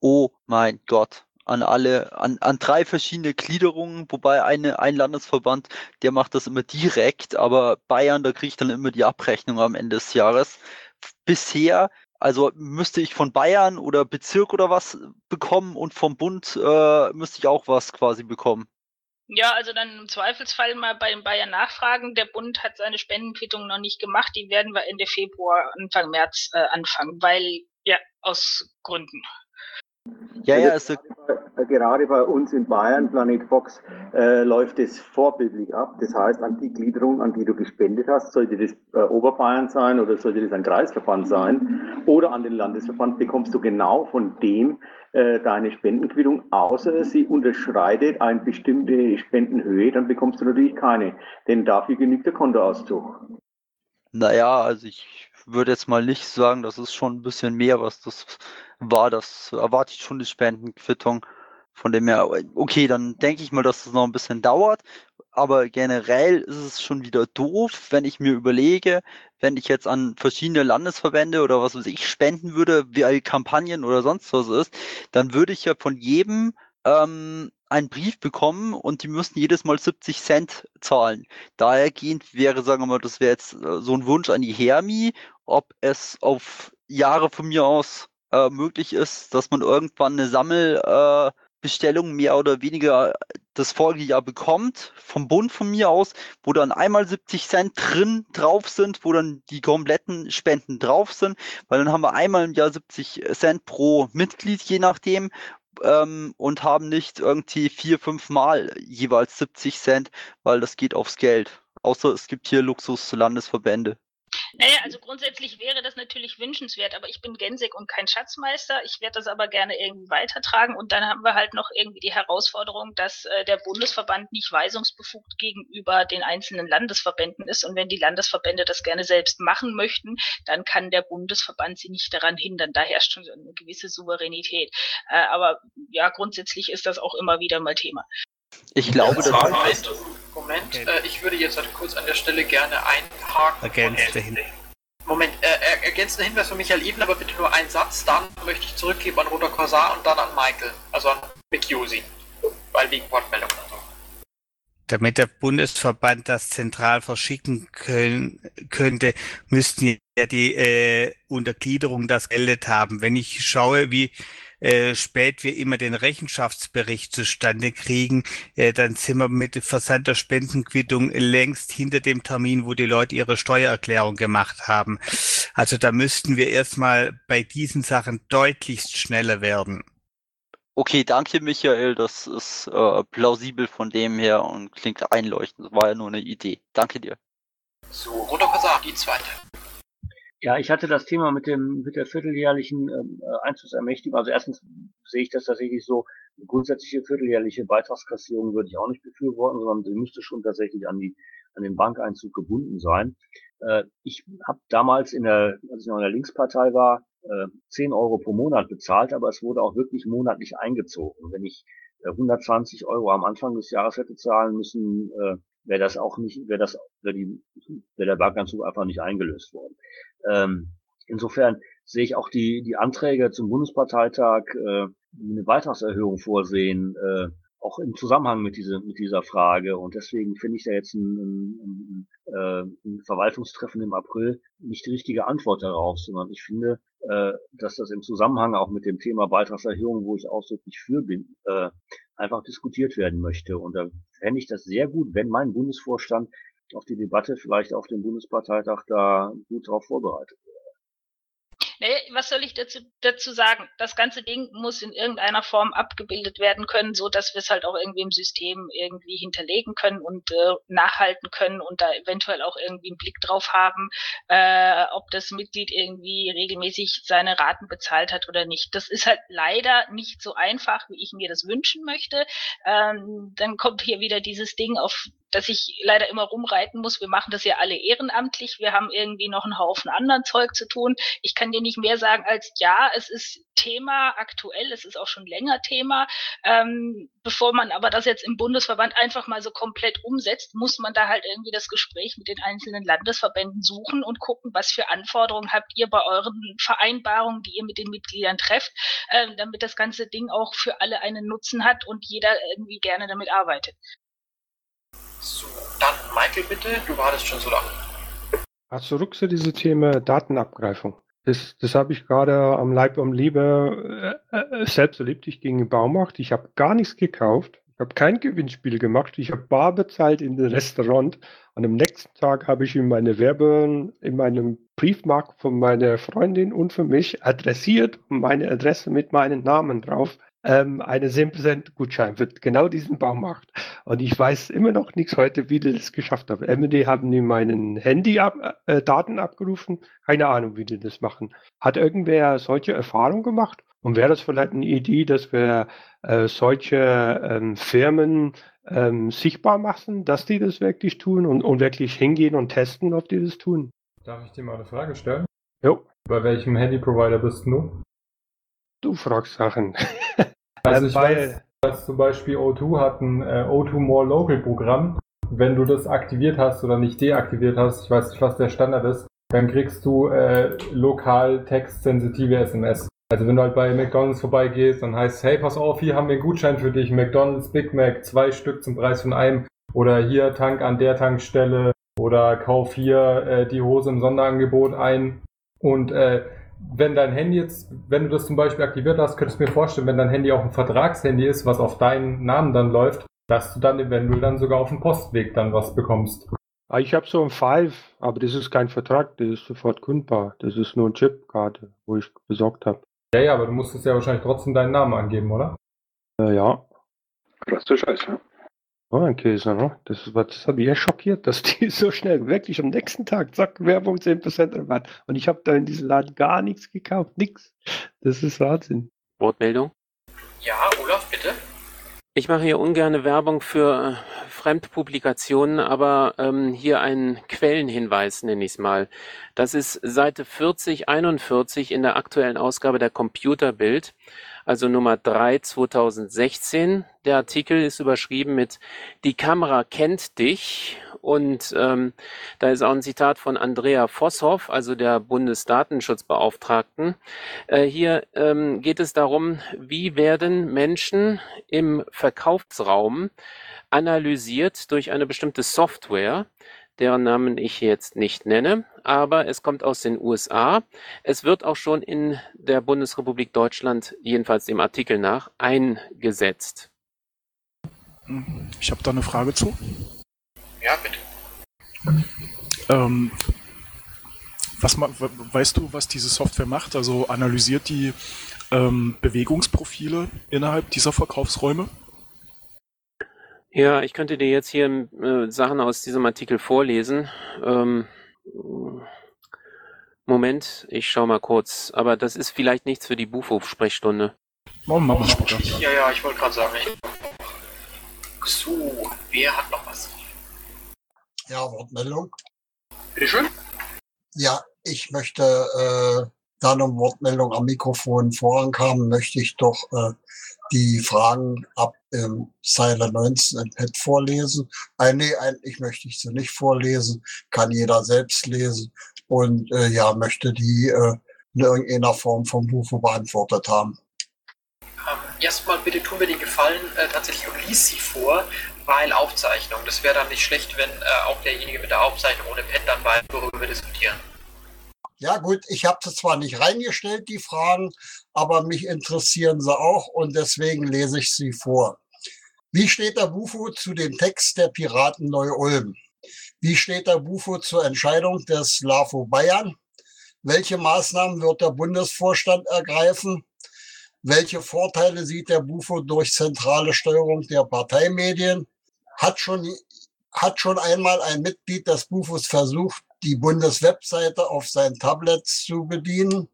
Oh mein Gott. An alle, an, an drei verschiedene Gliederungen, wobei eine, ein Landesverband, der macht das immer direkt, aber Bayern, da kriege ich dann immer die Abrechnung am Ende des Jahres. Bisher, also müsste ich von Bayern oder Bezirk oder was bekommen und vom Bund äh, müsste ich auch was quasi bekommen. Ja, also dann im Zweifelsfall mal bei den Bayern nachfragen. Der Bund hat seine Spendenquittung noch nicht gemacht. Die werden wir Ende Februar, Anfang März äh, anfangen, weil, ja, aus Gründen. Ja, ja, Also gerade, bei, gerade bei uns in Bayern, Planet Fox, äh, läuft es vorbildlich ab. Das heißt, an die Gliederung, an die du gespendet hast, sollte das äh, Oberbayern sein oder sollte das ein Kreisverband sein oder an den Landesverband, bekommst du genau von dem äh, deine Spendenquittung, außer sie unterschreitet eine bestimmte Spendenhöhe, dann bekommst du natürlich keine, denn dafür genügt der Kontoauszug. Naja, also ich würde jetzt mal nicht sagen, das ist schon ein bisschen mehr, was das war. Das erwarte ich schon die Spendenquittung. Von dem her, okay, dann denke ich mal, dass das noch ein bisschen dauert. Aber generell ist es schon wieder doof, wenn ich mir überlege, wenn ich jetzt an verschiedene Landesverbände oder was weiß ich spenden würde, wie Kampagnen oder sonst was ist, dann würde ich ja von jedem ähm, einen Brief bekommen und die müssen jedes Mal 70 Cent zahlen. Dahergehend wäre, sagen wir mal, das wäre jetzt äh, so ein Wunsch an die Hermi, ob es auf Jahre von mir aus äh, möglich ist, dass man irgendwann eine Sammelbestellung äh, mehr oder weniger das Folgejahr bekommt, vom Bund von mir aus, wo dann einmal 70 Cent drin drauf sind, wo dann die kompletten Spenden drauf sind, weil dann haben wir einmal im Jahr 70 Cent pro Mitglied, je nachdem, ähm, und haben nicht irgendwie vier, fünf Mal jeweils 70 Cent, weil das geht aufs Geld. Außer es gibt hier Luxus-Landesverbände. Naja, also grundsätzlich wäre das natürlich wünschenswert, aber ich bin Gensig und kein Schatzmeister. Ich werde das aber gerne irgendwie weitertragen und dann haben wir halt noch irgendwie die Herausforderung, dass äh, der Bundesverband nicht weisungsbefugt gegenüber den einzelnen Landesverbänden ist und wenn die Landesverbände das gerne selbst machen möchten, dann kann der Bundesverband sie nicht daran hindern. Da herrscht schon eine gewisse Souveränität. Äh, aber ja, grundsätzlich ist das auch immer wieder mal Thema. Ich glaube, das Moment, Moment äh, ich würde jetzt halt kurz an der Stelle gerne einhaken. Ergänzender Hinweis. Moment, äh, ergänzender Hinweis von Michael Eben, aber bitte nur einen Satz. Dann möchte ich zurückgeben an Roter Korsar und dann an Michael, also an Mick Josi, weil wegen Wortmeldungen und so. Damit der Bundesverband das zentral verschicken können, könnte, müssten ja die äh, Untergliederung das geldet haben. Wenn ich schaue, wie äh, spät wir immer den Rechenschaftsbericht zustande kriegen, äh, dann sind wir mit Versand der Spendenquittung längst hinter dem Termin, wo die Leute ihre Steuererklärung gemacht haben. Also da müssten wir erstmal bei diesen Sachen deutlichst schneller werden. Okay, danke Michael, das ist äh, plausibel von dem her und klingt einleuchtend. Das war ja nur eine Idee. Danke dir. So, Roter Korsar, die zweite. Ja, ich hatte das Thema mit dem mit der vierteljährlichen ähm, äh, Einzugsermächtigung. Also erstens sehe ich das tatsächlich so, eine grundsätzliche vierteljährliche Beitragskassierung würde ich auch nicht befürworten, sondern die müsste schon tatsächlich an die an den Bankeinzug gebunden sein. Äh, ich habe damals in der, als ich noch in der Linkspartei war, äh, 10 Euro pro Monat bezahlt, aber es wurde auch wirklich monatlich eingezogen. Wenn ich äh, 120 Euro am Anfang des Jahres hätte zahlen müssen, äh, wäre das auch nicht, wäre das, wäre die, wäre der Bankanzug einfach nicht eingelöst worden. Ähm, insofern sehe ich auch die, die Anträge zum Bundesparteitag, äh, die eine Beitragserhöhung vorsehen, äh, auch im Zusammenhang mit, diese, mit dieser Frage. Und deswegen finde ich da jetzt ein, ein, ein, äh, ein Verwaltungstreffen im April nicht die richtige Antwort darauf, sondern ich finde, äh, dass das im Zusammenhang auch mit dem Thema Beitragserhöhung, wo ich ausdrücklich für bin, äh, einfach diskutiert werden möchte. Und da fände ich das sehr gut, wenn mein Bundesvorstand auf die Debatte vielleicht auf dem Bundesparteitag da gut drauf vorbereitet wäre. Nee, was soll ich dazu, dazu sagen? Das ganze Ding muss in irgendeiner Form abgebildet werden können, so dass wir es halt auch irgendwie im System irgendwie hinterlegen können und äh, nachhalten können und da eventuell auch irgendwie einen Blick drauf haben, äh, ob das Mitglied irgendwie regelmäßig seine Raten bezahlt hat oder nicht. Das ist halt leider nicht so einfach, wie ich mir das wünschen möchte. Ähm, dann kommt hier wieder dieses Ding auf dass ich leider immer rumreiten muss. Wir machen das ja alle ehrenamtlich. Wir haben irgendwie noch einen Haufen anderen Zeug zu tun. Ich kann dir nicht mehr sagen als ja, es ist Thema aktuell, es ist auch schon länger Thema. Ähm, bevor man aber das jetzt im Bundesverband einfach mal so komplett umsetzt, muss man da halt irgendwie das Gespräch mit den einzelnen Landesverbänden suchen und gucken, was für Anforderungen habt ihr bei euren Vereinbarungen, die ihr mit den Mitgliedern trefft, äh, damit das ganze Ding auch für alle einen Nutzen hat und jeder irgendwie gerne damit arbeitet. So, dann Michael bitte, du wartest schon so lange. Also zurück zu diesem Thema Datenabgreifung. Das, das habe ich gerade am Leib am Liebe äh, äh, selbst erlebt. Ich ging in Baumarkt, ich habe gar nichts gekauft, ich habe kein Gewinnspiel gemacht, ich habe bar bezahlt in dem Restaurant. Und am nächsten Tag habe ich in meine Werbe, in meinem Briefmarkt von meiner Freundin und für mich adressiert meine Adresse mit meinem Namen drauf ähm, einen 10% Gutschein für genau diesen Baumarkt. Und ich weiß immer noch nichts heute, wie die das geschafft haben. MD haben die meinen Handy ab, äh, Daten abgerufen. Keine Ahnung, wie die das machen. Hat irgendwer solche Erfahrungen gemacht? Und wäre das vielleicht eine Idee, dass wir äh, solche ähm, Firmen ähm, sichtbar machen, dass die das wirklich tun und, und wirklich hingehen und testen, ob die das tun? Darf ich dir mal eine Frage stellen? Jo. Bei welchem Handy-Provider bist du? Du fragst Sachen. Also ich weiß, dass zum Beispiel O2 hat ein äh, O2 More Local Programm. Wenn du das aktiviert hast oder nicht deaktiviert hast, ich weiß nicht, was der Standard ist, dann kriegst du äh, lokal textsensitive SMS. Also wenn du halt bei McDonalds vorbeigehst, dann heißt hey, pass auf, hier haben wir einen Gutschein für dich, McDonalds Big Mac, zwei Stück zum Preis von einem. Oder hier Tank an der Tankstelle. Oder kauf hier äh, die Hose im Sonderangebot ein. Und äh, wenn dein Handy jetzt, wenn du das zum Beispiel aktiviert hast, könntest du mir vorstellen, wenn dein Handy auch ein Vertragshandy ist, was auf deinen Namen dann läuft, dass du dann eventuell dann sogar auf dem Postweg dann was bekommst. Ah, ich habe so ein Five, aber das ist kein Vertrag, das ist sofort kundbar. Das ist nur eine Chipkarte, wo ich besorgt habe. Ja, ja, aber du musstest ja wahrscheinlich trotzdem deinen Namen angeben, oder? Äh, ja. Krasser Scheiß, ja. Oh, ein Käse, ne? Das, war- das hat mich echt schockiert, dass die so schnell wirklich am nächsten Tag, zack, Werbung 10% Rabatt. Und ich habe da in diesem Laden gar nichts gekauft, nix. Das ist Wahnsinn. Wortmeldung? Ja, Olaf, bitte. Ich mache hier ungerne Werbung für äh, Fremdpublikationen, aber ähm, hier einen Quellenhinweis nenne ich es mal. Das ist Seite 4041 in der aktuellen Ausgabe der Computerbild, also Nummer 3 2016. Der Artikel ist überschrieben mit Die Kamera kennt dich und ähm, da ist auch ein Zitat von Andrea Vosshoff, also der Bundesdatenschutzbeauftragten. Äh, hier ähm, geht es darum, wie werden Menschen im Verkaufsraum analysiert durch eine bestimmte Software, deren Namen ich jetzt nicht nenne, aber es kommt aus den USA. Es wird auch schon in der Bundesrepublik Deutschland, jedenfalls dem Artikel nach, eingesetzt. Ich habe da eine Frage zu. Ja, bitte. Ähm, was weißt du, was diese Software macht? Also analysiert die ähm, Bewegungsprofile innerhalb dieser Verkaufsräume? Ja, ich könnte dir jetzt hier äh, Sachen aus diesem Artikel vorlesen. Ähm, Moment, ich schau mal kurz. Aber das ist vielleicht nichts für die Bufo-Sprechstunde. Machen wir. Ja, ja, ich wollte gerade sagen, ich. So, wer hat noch was? Ja, Wortmeldung. Bitte schön. Ja, ich möchte, äh, da eine Wortmeldung am Mikrofon vorankam, möchte ich doch äh, die Fragen ab ähm, Zeile 19 im Pad vorlesen. Äh, nee, eigentlich möchte ich sie nicht vorlesen, kann jeder selbst lesen und äh, ja, möchte die äh, in irgendeiner Form vom Bufo beantwortet haben. Ähm, erstmal bitte tun wir den Gefallen äh, tatsächlich und lies sie vor, weil Aufzeichnung. Das wäre dann nicht schlecht, wenn äh, auch derjenige mit der Aufzeichnung ohne Pad dann weiß, worüber wir diskutieren. Ja gut, ich habe sie zwar nicht reingestellt, die Fragen, aber mich interessieren sie auch und deswegen lese ich sie vor. Wie steht der Bufo zu dem Text der Piraten Neu-Ulm? Wie steht der Bufo zur Entscheidung des LAFO Bayern? Welche Maßnahmen wird der Bundesvorstand ergreifen? Welche Vorteile sieht der Bufo durch zentrale Steuerung der Parteimedien? Hat schon, hat schon einmal ein Mitglied des Bufos versucht, die Bundeswebseite auf sein Tablet zu bedienen?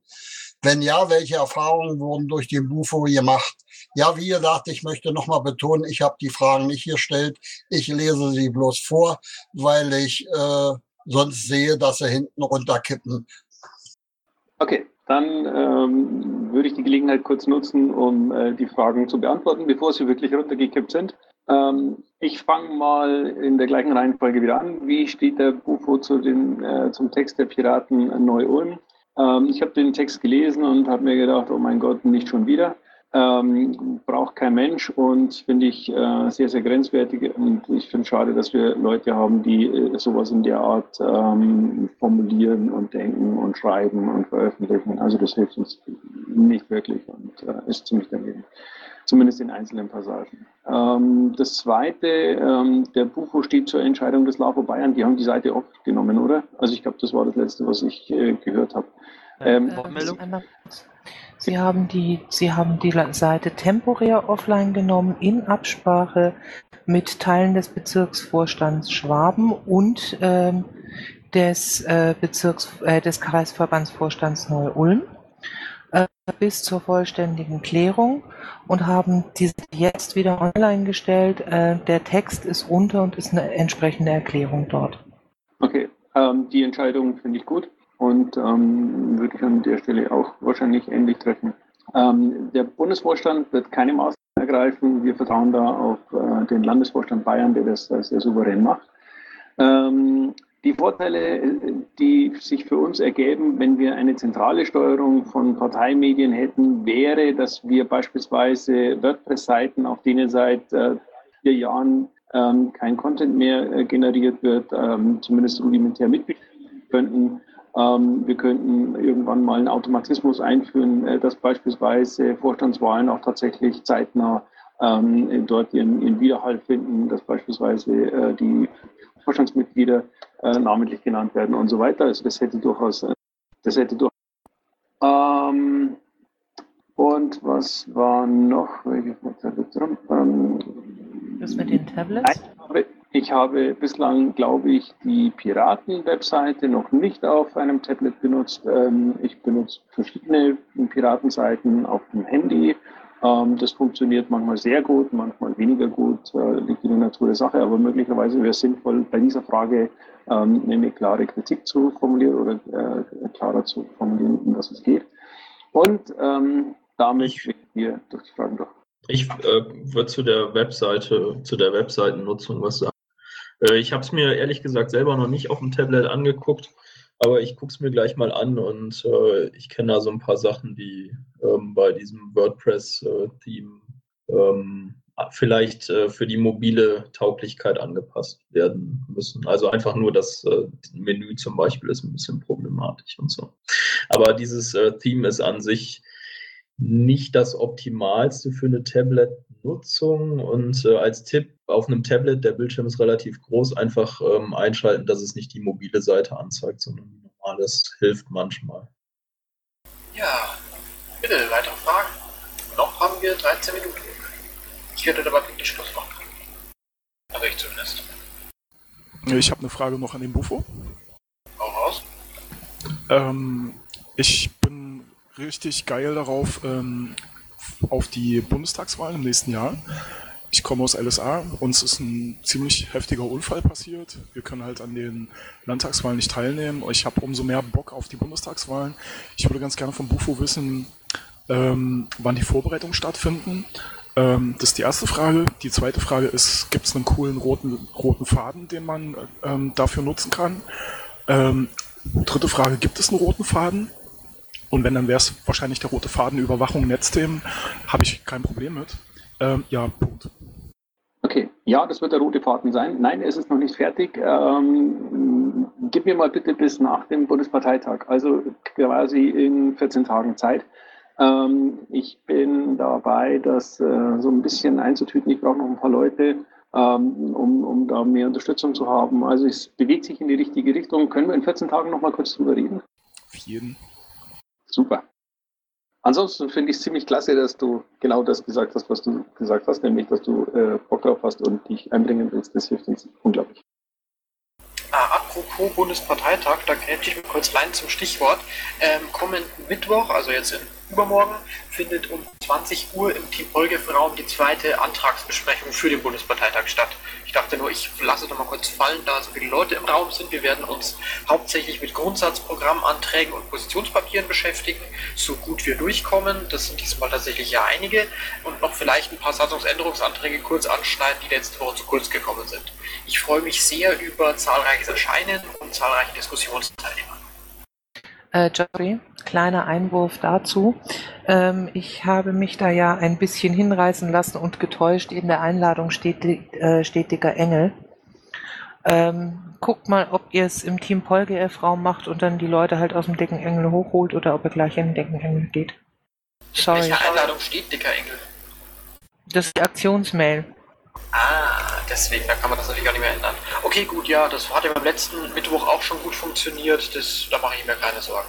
Wenn ja, welche Erfahrungen wurden durch den Bufo gemacht? Ja, wie gesagt, ich möchte nochmal betonen, ich habe die Fragen nicht gestellt. Ich lese sie bloß vor, weil ich äh, sonst sehe, dass sie hinten runterkippen. Okay, dann ähm, würde ich die Gelegenheit kurz nutzen, um äh, die Fragen zu beantworten, bevor sie wirklich runtergekippt sind. Ähm, ich fange mal in der gleichen Reihenfolge wieder an. Wie steht der Bufo zu den, äh, zum Text der Piraten Neu-Ulm? Ähm, ich habe den Text gelesen und habe mir gedacht, oh mein Gott, nicht schon wieder. Ähm, braucht kein Mensch und finde ich äh, sehr, sehr grenzwertig. Und ich finde schade, dass wir Leute haben, die äh, sowas in der Art ähm, formulieren und denken und schreiben und veröffentlichen. Also das hilft uns nicht wirklich und äh, ist ziemlich daneben. Zumindest in einzelnen Passagen. Ähm, das zweite, ähm, der Bufo steht zur Entscheidung des LAVO Bayern. Die haben die Seite aufgenommen, oder? Also ich glaube, das war das letzte, was ich äh, gehört habe. Ähm, einmal kurz. Sie haben die, Sie haben die Seite temporär offline genommen in Absprache mit Teilen des Bezirksvorstands Schwaben und ähm, des äh, Bezirks, äh, des Kreisverbandsvorstands Neu-Ulm äh, bis zur vollständigen Klärung und haben diese jetzt wieder online gestellt. Äh, der Text ist runter und ist eine entsprechende Erklärung dort. Okay, ähm, die Entscheidung finde ich gut und ähm, würde ich an der Stelle auch wahrscheinlich ähnlich treffen. Ähm, der Bundesvorstand wird keine Maßnahmen ergreifen. Wir vertrauen da auf äh, den Landesvorstand Bayern, der das sehr souverän macht. Ähm, die Vorteile, die sich für uns ergeben, wenn wir eine zentrale Steuerung von Parteimedien hätten, wäre, dass wir beispielsweise WordPress-Seiten, auf denen seit äh, vier Jahren ähm, kein Content mehr äh, generiert wird, ähm, zumindest rudimentär mitbestimmen könnten. Ähm, wir könnten irgendwann mal einen Automatismus einführen, äh, dass beispielsweise Vorstandswahlen auch tatsächlich zeitnah dort ihren, Widerhall finden, dass beispielsweise die Vorstandsmitglieder äh, namentlich genannt werden und so weiter. Also das hätte durchaus, äh, das hätte durchaus. Ähm, Und was war noch? Welche ähm, Das mit den Tablets? Ich habe, ich habe bislang, glaube ich, die Piraten-Webseite noch nicht auf einem Tablet benutzt. Ähm, ich benutze verschiedene Piratenseiten auf dem Handy. Ähm, das funktioniert manchmal sehr gut, manchmal weniger gut, äh, liegt in der Natur der Sache, aber möglicherweise wäre es sinnvoll, bei dieser Frage ähm, eine klare Kritik zu formulieren oder äh, klarer zu formulieren, um was es geht. Und ähm, damit schickt ihr durch die Fragen durch. Ich äh, würde zu der Webseite, zu der Webseitennutzung was sagen. Äh, ich habe es mir ehrlich gesagt selber noch nicht auf dem Tablet angeguckt, aber ich gucke es mir gleich mal an und äh, ich kenne da so ein paar Sachen, die ähm, bei diesem WordPress-Theme ähm, vielleicht äh, für die mobile Tauglichkeit angepasst werden müssen. Also einfach nur das äh, Menü zum Beispiel ist ein bisschen problematisch und so. Aber dieses äh, Theme ist an sich nicht das Optimalste für eine Tablet-Nutzung. Und äh, als Tipp auf einem Tablet, der Bildschirm ist relativ groß, einfach ähm, einschalten, dass es nicht die mobile Seite anzeigt, sondern die normale. Das hilft manchmal. Ja, bitte, weitere Fragen? Noch haben wir 13 Minuten. Ich werde aber wirklich Schluss machen. Also ich zumindest. Ich habe eine Frage noch an den Bufo. Hau raus. Ähm, ich bin richtig geil darauf, ähm, auf die Bundestagswahl im nächsten Jahr. Ich komme aus LSA, uns ist ein ziemlich heftiger Unfall passiert. Wir können halt an den Landtagswahlen nicht teilnehmen. Ich habe umso mehr Bock auf die Bundestagswahlen. Ich würde ganz gerne vom Bufo wissen, ähm, wann die Vorbereitungen stattfinden. Ähm, das ist die erste Frage. Die zweite Frage ist, gibt es einen coolen roten, roten Faden, den man ähm, dafür nutzen kann? Ähm, dritte Frage, gibt es einen roten Faden? Und wenn, dann wäre es wahrscheinlich der rote Faden Überwachung, Netzthemen. Habe ich kein Problem mit. Ähm, ja, Punkt. Okay, ja, das wird der rote Faden sein. Nein, es ist noch nicht fertig. Ähm, gib mir mal bitte bis nach dem Bundesparteitag, also quasi in 14 Tagen Zeit. Ähm, ich bin dabei, das äh, so ein bisschen einzutüten. Ich brauche noch ein paar Leute, ähm, um, um da mehr Unterstützung zu haben. Also es bewegt sich in die richtige Richtung. Können wir in 14 Tagen noch mal kurz drüber reden? Auf jeden. Super. Ansonsten finde ich es ziemlich klasse, dass du genau das gesagt hast, was du gesagt hast, nämlich, dass du äh, Bock drauf hast und dich einbringen willst. Das hilft uns unglaublich. Ah, apropos Bundesparteitag, da grätsche ich mir kurz rein zum Stichwort. Ähm, kommenden Mittwoch, also jetzt in übermorgen, findet um 20 Uhr im Team Olgef-Raum die zweite Antragsbesprechung für den Bundesparteitag statt. Ich dachte nur, ich lasse noch mal kurz fallen, da so viele Leute im Raum sind. Wir werden uns hauptsächlich mit Grundsatzprogrammanträgen und Positionspapieren beschäftigen, so gut wir durchkommen. Das sind diesmal tatsächlich ja einige. Und noch vielleicht ein paar Satzungsänderungsanträge kurz anschneiden, die letzte Woche zu kurz gekommen sind. Ich freue mich sehr über zahlreiches Erscheinen und zahlreiche Diskussionsteilnehmer. Äh, Jory, kleiner Einwurf dazu. Ähm, ich habe mich da ja ein bisschen hinreißen lassen und getäuscht. In der Einladung steht, äh, steht dicker Engel. Ähm, guckt mal, ob ihr es im Team PolGF-Raum macht und dann die Leute halt aus dem dicken Engel hochholt oder ob ihr gleich in den dicken Engel geht. Sorry. In welcher Einladung steht dicker Engel? Das ist die Aktionsmail. Ah, deswegen, da kann man das natürlich auch nicht mehr ändern. Okay, gut, ja, das hat ja beim letzten Mittwoch auch schon gut funktioniert, das, da mache ich mir keine Sorgen.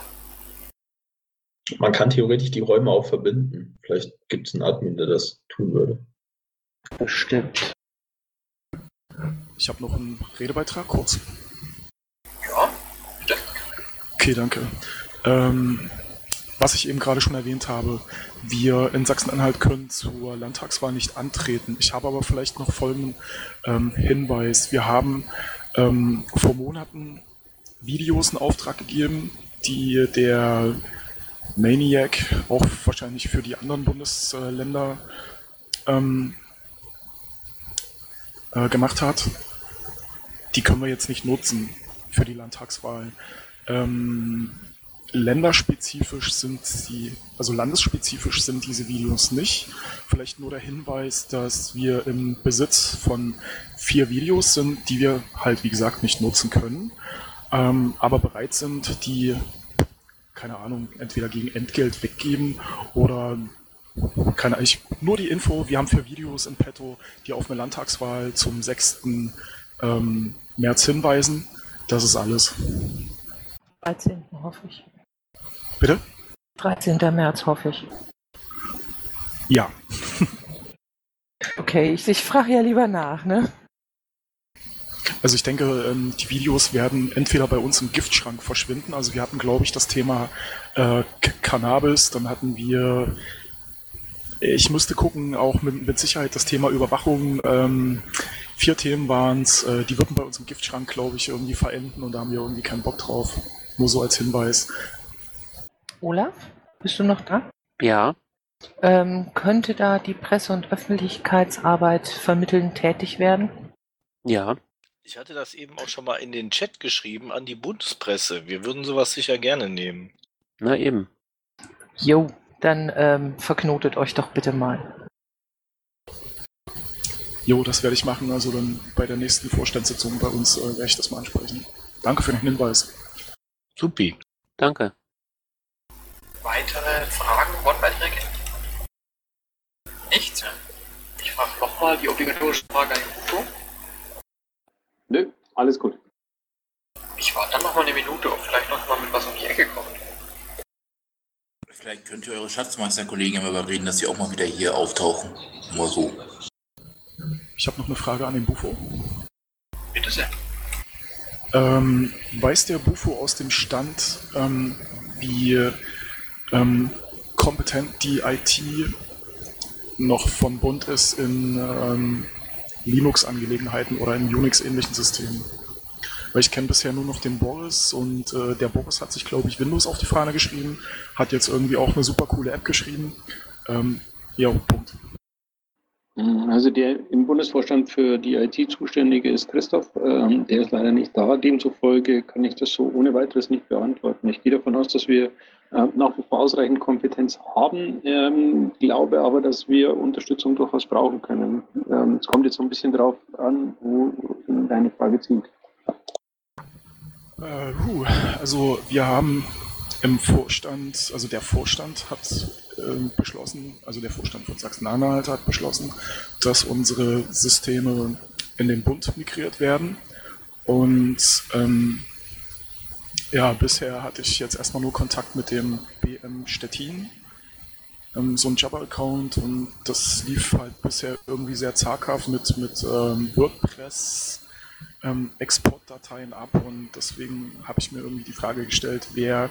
Man kann theoretisch die Räume auch verbinden. Vielleicht gibt es einen Admin, der das tun würde. Bestimmt. Ich habe noch einen Redebeitrag kurz. Ja, bitte. Okay, danke. Ähm, was ich eben gerade schon erwähnt habe, wir in Sachsen-Anhalt können zur Landtagswahl nicht antreten. Ich habe aber vielleicht noch folgenden ähm, Hinweis. Wir haben ähm, vor Monaten Videos in Auftrag gegeben, die der Maniac auch wahrscheinlich für die anderen Bundesländer ähm, äh, gemacht hat. Die können wir jetzt nicht nutzen für die Landtagswahl. Ähm, länderspezifisch sind sie, also landesspezifisch sind diese Videos nicht. Vielleicht nur der Hinweis, dass wir im Besitz von vier Videos sind, die wir halt, wie gesagt, nicht nutzen können, ähm, aber bereit sind, die, keine Ahnung, entweder gegen Entgelt weggeben oder keine ich, nur die Info, wir haben vier Videos in petto, die auf eine Landtagswahl zum 6. Ähm, März hinweisen. Das ist alles. 13. hoffe ich. Bitte? 13. März hoffe ich. Ja. Okay, ich, ich frage ja lieber nach, ne? Also ich denke, ähm, die Videos werden entweder bei uns im Giftschrank verschwinden. Also wir hatten, glaube ich, das Thema äh, Cannabis, dann hatten wir, ich musste gucken, auch mit, mit Sicherheit das Thema Überwachung. Ähm, vier Themen waren es, äh, die würden bei uns im Giftschrank, glaube ich, irgendwie verenden und da haben wir irgendwie keinen Bock drauf. Nur so als Hinweis. Olaf, bist du noch da? Ja. Ähm, könnte da die Presse- und Öffentlichkeitsarbeit vermitteln tätig werden? Ja. Ich hatte das eben auch schon mal in den Chat geschrieben an die Bundespresse. Wir würden sowas sicher gerne nehmen. Na eben. Jo, dann ähm, verknotet euch doch bitte mal. Jo, das werde ich machen. Also dann bei der nächsten Vorstandssitzung bei uns äh, werde ich das mal ansprechen. Danke für den Hinweis. Supi. Danke. Weitere Fragen, Wortbeiträge? Nichts? Ich frage nochmal die obligatorische Frage an den Ufo. Nö, alles gut. Ich warte dann nochmal eine Minute, ob vielleicht noch mal mit was um die Ecke kommt. Vielleicht könnt ihr eure Schatzmeisterkollegen mal überreden, dass sie auch mal wieder hier auftauchen. Nur so. Ich habe noch eine Frage an den Bufo. Bitte sehr. Ähm, weiß der Bufo aus dem Stand, ähm, wie ähm, kompetent die IT noch von Bund ist in ähm, Linux-Angelegenheiten oder in Unix-ähnlichen Systemen? Weil ich kenne bisher nur noch den Boris und äh, der Boris hat sich, glaube ich, Windows auf die Fahne geschrieben, hat jetzt irgendwie auch eine super coole App geschrieben. Ähm, ja, Punkt. Also der im Bundesvorstand für die IT zuständige ist Christoph. Ähm, der ist leider nicht da. Demzufolge kann ich das so ohne weiteres nicht beantworten. Ich gehe davon aus, dass wir äh, nach wie vor ausreichend Kompetenz haben, ähm, glaube aber, dass wir Unterstützung durchaus brauchen können. Ähm, es kommt jetzt so ein bisschen darauf an, wo deine Frage zielt. Äh, also wir haben im Vorstand, also der Vorstand hat beschlossen, also der Vorstand von Sachsen-Anhalt hat beschlossen, dass unsere Systeme in den Bund migriert werden. Und ähm, ja, bisher hatte ich jetzt erstmal nur Kontakt mit dem BM Stettin, ähm, so ein Jabber-Account und das lief halt bisher irgendwie sehr zaghaft mit, mit ähm, WordPress. Ähm, Exportdateien ab und deswegen habe ich mir irgendwie die Frage gestellt, wer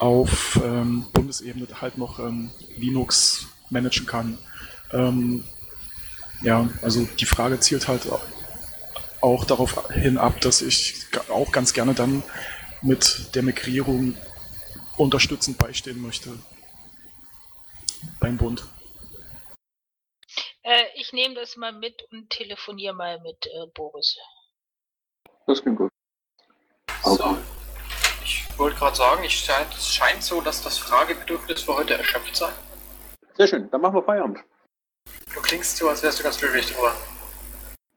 auf ähm, Bundesebene halt noch ähm, Linux managen kann. Ähm, ja, also die Frage zielt halt auch darauf hin ab, dass ich auch ganz gerne dann mit der Migrierung unterstützend beistehen möchte beim Bund. Äh, ich nehme das mal mit und telefoniere mal mit äh, Boris. Das klingt gut. So. Ich wollte gerade sagen, ich scheint, es scheint so, dass das Fragebedürfnis für heute erschöpft sei. Sehr schön, dann machen wir Feierabend. Du klingst so, als wärst du ganz glücklich drüber.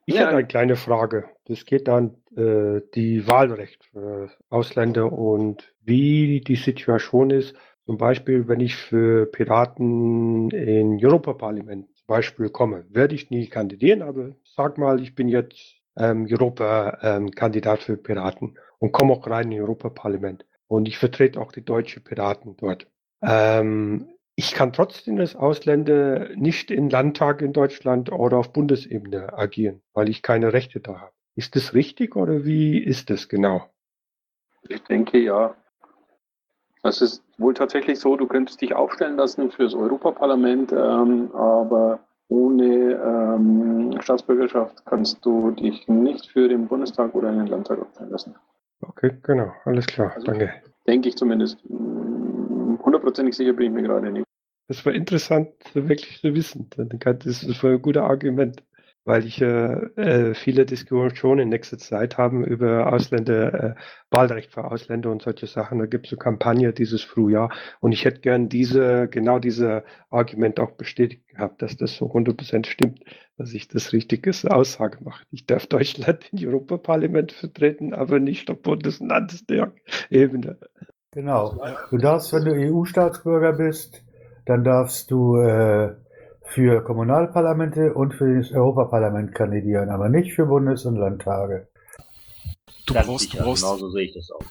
Ich hätte eine kleine Frage. Das geht dann äh, die Wahlrecht für Ausländer und wie die Situation ist. Zum Beispiel, wenn ich für Piraten in Europaparlament zum Beispiel komme, werde ich nie kandidieren, aber sag mal, ich bin jetzt ähm, Europa-Kandidat ähm, für Piraten und komme auch rein in Europaparlament. Und ich vertrete auch die deutsche Piraten dort. Ähm, ich kann trotzdem als Ausländer nicht im Landtag in Deutschland oder auf Bundesebene agieren, weil ich keine Rechte da habe. Ist das richtig oder wie ist das genau? Ich denke ja. Es ist wohl tatsächlich so, du könntest dich aufstellen lassen fürs Europaparlament, ähm, aber ohne ähm, Staatsbürgerschaft kannst du dich nicht für den Bundestag oder den Landtag aufstellen lassen. Okay, genau, alles klar, Also, danke. Denke ich zumindest. Hundertprozentig sicher bin ich mir gerade nicht. Das war interessant, wirklich zu wissen. Das ist ein guter Argument, weil ich äh, äh, viele Diskussionen in nächster Zeit haben über Ausländer, äh, Wahlrecht für Ausländer und solche Sachen. Da gibt es eine Kampagne dieses Frühjahr und ich hätte gern diese, genau diese Argument auch bestätigt gehabt, dass das so 100% stimmt, dass ich das richtige Aussage mache. Ich darf Deutschland im Europaparlament vertreten, aber nicht auf Bundes-. Genau. Du darfst, wenn du EU-Staatsbürger bist, dann darfst du äh, für Kommunalparlamente und für das Europaparlament kandidieren, aber nicht für Bundes- und Landtage. Du Ganz brauchst, du brauchst, genauso sehe ich das auch.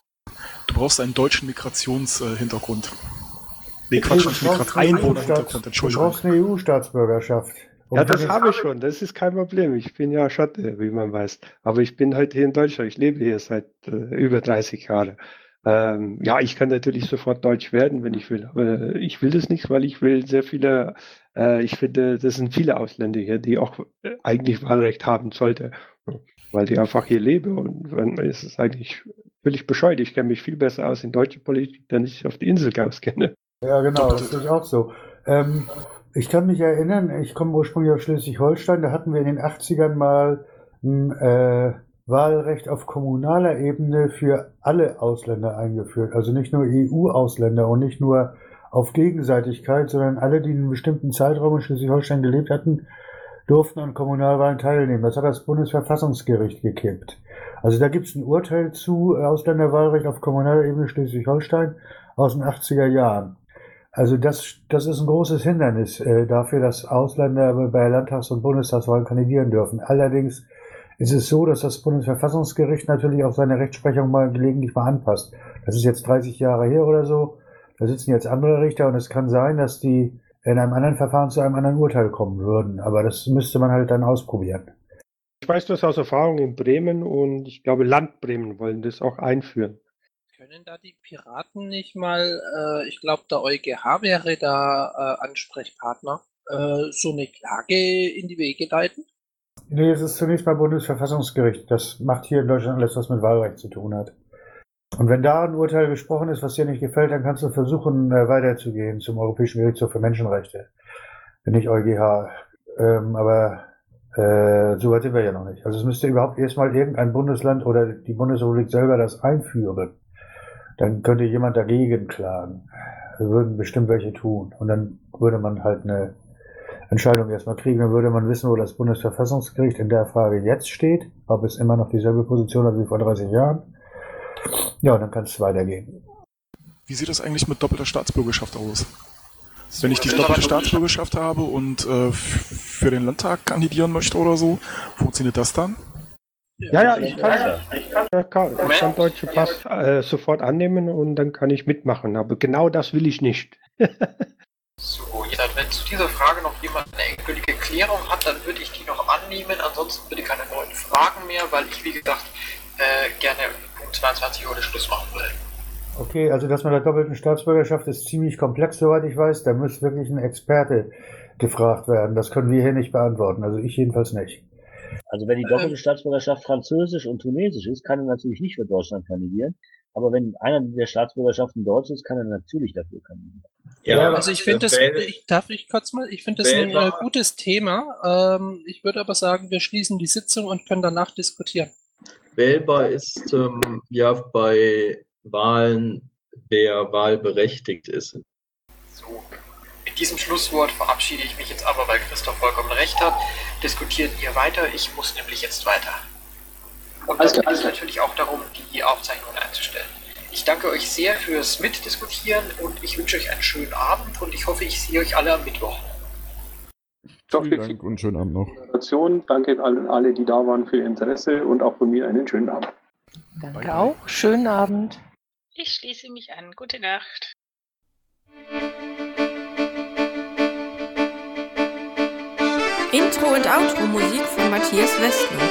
du brauchst einen deutschen Migrationshintergrund. Nee, Quatsch, Du nicht Einwohnerhintergrund, EU-Staats- Du Entschuldigung. brauchst eine EU-Staatsbürgerschaft. Um Ja, das habe ich schon. Das ist kein Problem. Ich bin ja Schotte, wie man weiß. Aber ich bin halt hier in Deutschland. Ich lebe hier seit äh, über 30 Jahren. Ähm, ja, ich kann natürlich sofort Deutsch werden, wenn ich will. Aber ich will das nicht, weil ich will sehr viele, äh, ich finde, das sind viele Ausländer hier, die auch äh, eigentlich Wahlrecht haben sollte. Weil die einfach hier leben und dann ist es eigentlich völlig bescheuert. Ich kenne mich viel besser aus in deutscher Politik, denn ich auf die Insel auskenne. Ja, genau, das ich auch so. Ähm, ich kann mich erinnern, ich komme ursprünglich aus Schleswig-Holstein, da hatten wir in den 80ern mal ein äh, Wahlrecht auf kommunaler Ebene für alle Ausländer eingeführt. Also nicht nur EU-Ausländer und nicht nur auf Gegenseitigkeit, sondern alle, die in einem bestimmten Zeitraum in Schleswig-Holstein gelebt hatten, durften an Kommunalwahlen teilnehmen. Das hat das Bundesverfassungsgericht gekippt. Also da gibt es ein Urteil zu äh, Ausländerwahlrecht auf kommunaler Ebene Schleswig-Holstein aus den 80er Jahren. Also das, das ist ein großes Hindernis äh, dafür, dass Ausländer bei Landtags- und Bundestagswahlen kandidieren dürfen. Allerdings ist es so, dass das Bundesverfassungsgericht natürlich auch seine Rechtsprechung mal gelegentlich mal anpasst. Das ist jetzt 30 Jahre her oder so. Da sitzen jetzt andere Richter und es kann sein, dass die in einem anderen Verfahren zu einem anderen Urteil kommen würden. Aber das müsste man halt dann ausprobieren. Ich weiß das aus Erfahrung in Bremen und ich glaube, Land Bremen wollen das auch einführen. Können da die Piraten nicht mal, äh, ich glaube, der EuGH wäre da äh, Ansprechpartner, äh, so eine Klage in die Wege leiten? Nee, es ist zunächst mal Bundesverfassungsgericht. Das macht hier in Deutschland alles, was mit Wahlrecht zu tun hat. Und wenn da ein Urteil gesprochen ist, was dir nicht gefällt, dann kannst du versuchen, äh, weiterzugehen zum Europäischen Gerichtshof für Menschenrechte. Nicht EuGH. Ähm, aber äh, so weit sind wir ja noch nicht. Also es müsste überhaupt erstmal irgendein Bundesland oder die Bundesrepublik selber das einführen. Dann könnte jemand dagegen klagen. Das würden bestimmt welche tun. Und dann würde man halt eine Entscheidung erstmal kriegen, dann würde man wissen, wo das Bundesverfassungsgericht in der Frage jetzt steht, ob es immer noch dieselbe Position hat wie vor 30 Jahren. Ja, und dann kann es weitergehen. Wie sieht das eigentlich mit doppelter Staatsbürgerschaft aus? Wenn ich die doppelte Staatsbürgerschaft habe und äh, für den Landtag kandidieren möchte oder so, funktioniert das dann? Ja, ja, ich kann, ja, klar, ich kann deutsche Pass äh, sofort annehmen und dann kann ich mitmachen. Aber genau das will ich nicht. So, jetzt, wenn zu dieser Frage noch jemand eine endgültige Klärung hat, dann würde ich die noch annehmen. Ansonsten bitte keine neuen Fragen mehr, weil ich, wie gesagt, äh, gerne um 22 Uhr den Schluss machen will. Okay, also das mit der doppelten Staatsbürgerschaft ist ziemlich komplex, soweit ich weiß. Da muss wirklich ein Experte gefragt werden. Das können wir hier nicht beantworten. Also ich jedenfalls nicht. Also wenn die doppelte Staatsbürgerschaft französisch und tunesisch ist, kann er natürlich nicht für Deutschland kandidieren. Aber wenn einer der Staatsbürgerschaften deutsch ist, kann er natürlich dafür kandidieren. Ja, also ich finde das, Wähl- ich, darf ich kurz mal, ich finde das ein äh, gutes Thema. Ähm, ich würde aber sagen, wir schließen die Sitzung und können danach diskutieren. Wählbar ist ähm, ja bei Wahlen, wer wahlberechtigt ist. Mit diesem Schlusswort verabschiede ich mich jetzt aber, weil Christoph vollkommen recht hat. Diskutiert ihr weiter, ich muss nämlich jetzt weiter. Und klar, geht es natürlich auch darum, die Aufzeichnungen einzustellen. Ich danke euch sehr fürs Mitdiskutieren und ich wünsche euch einen schönen Abend und ich hoffe, ich sehe euch alle am Mittwoch. Doch, Vielen Dank und schönen Abend noch. Danke an alle, die da waren für Ihr Interesse und auch von mir einen schönen Abend. Danke auch. Schönen Abend. Ich schließe mich an. Gute Nacht. Intro und Outro Musik von Matthias Westner.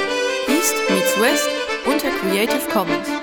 East meets West unter Creative Commons.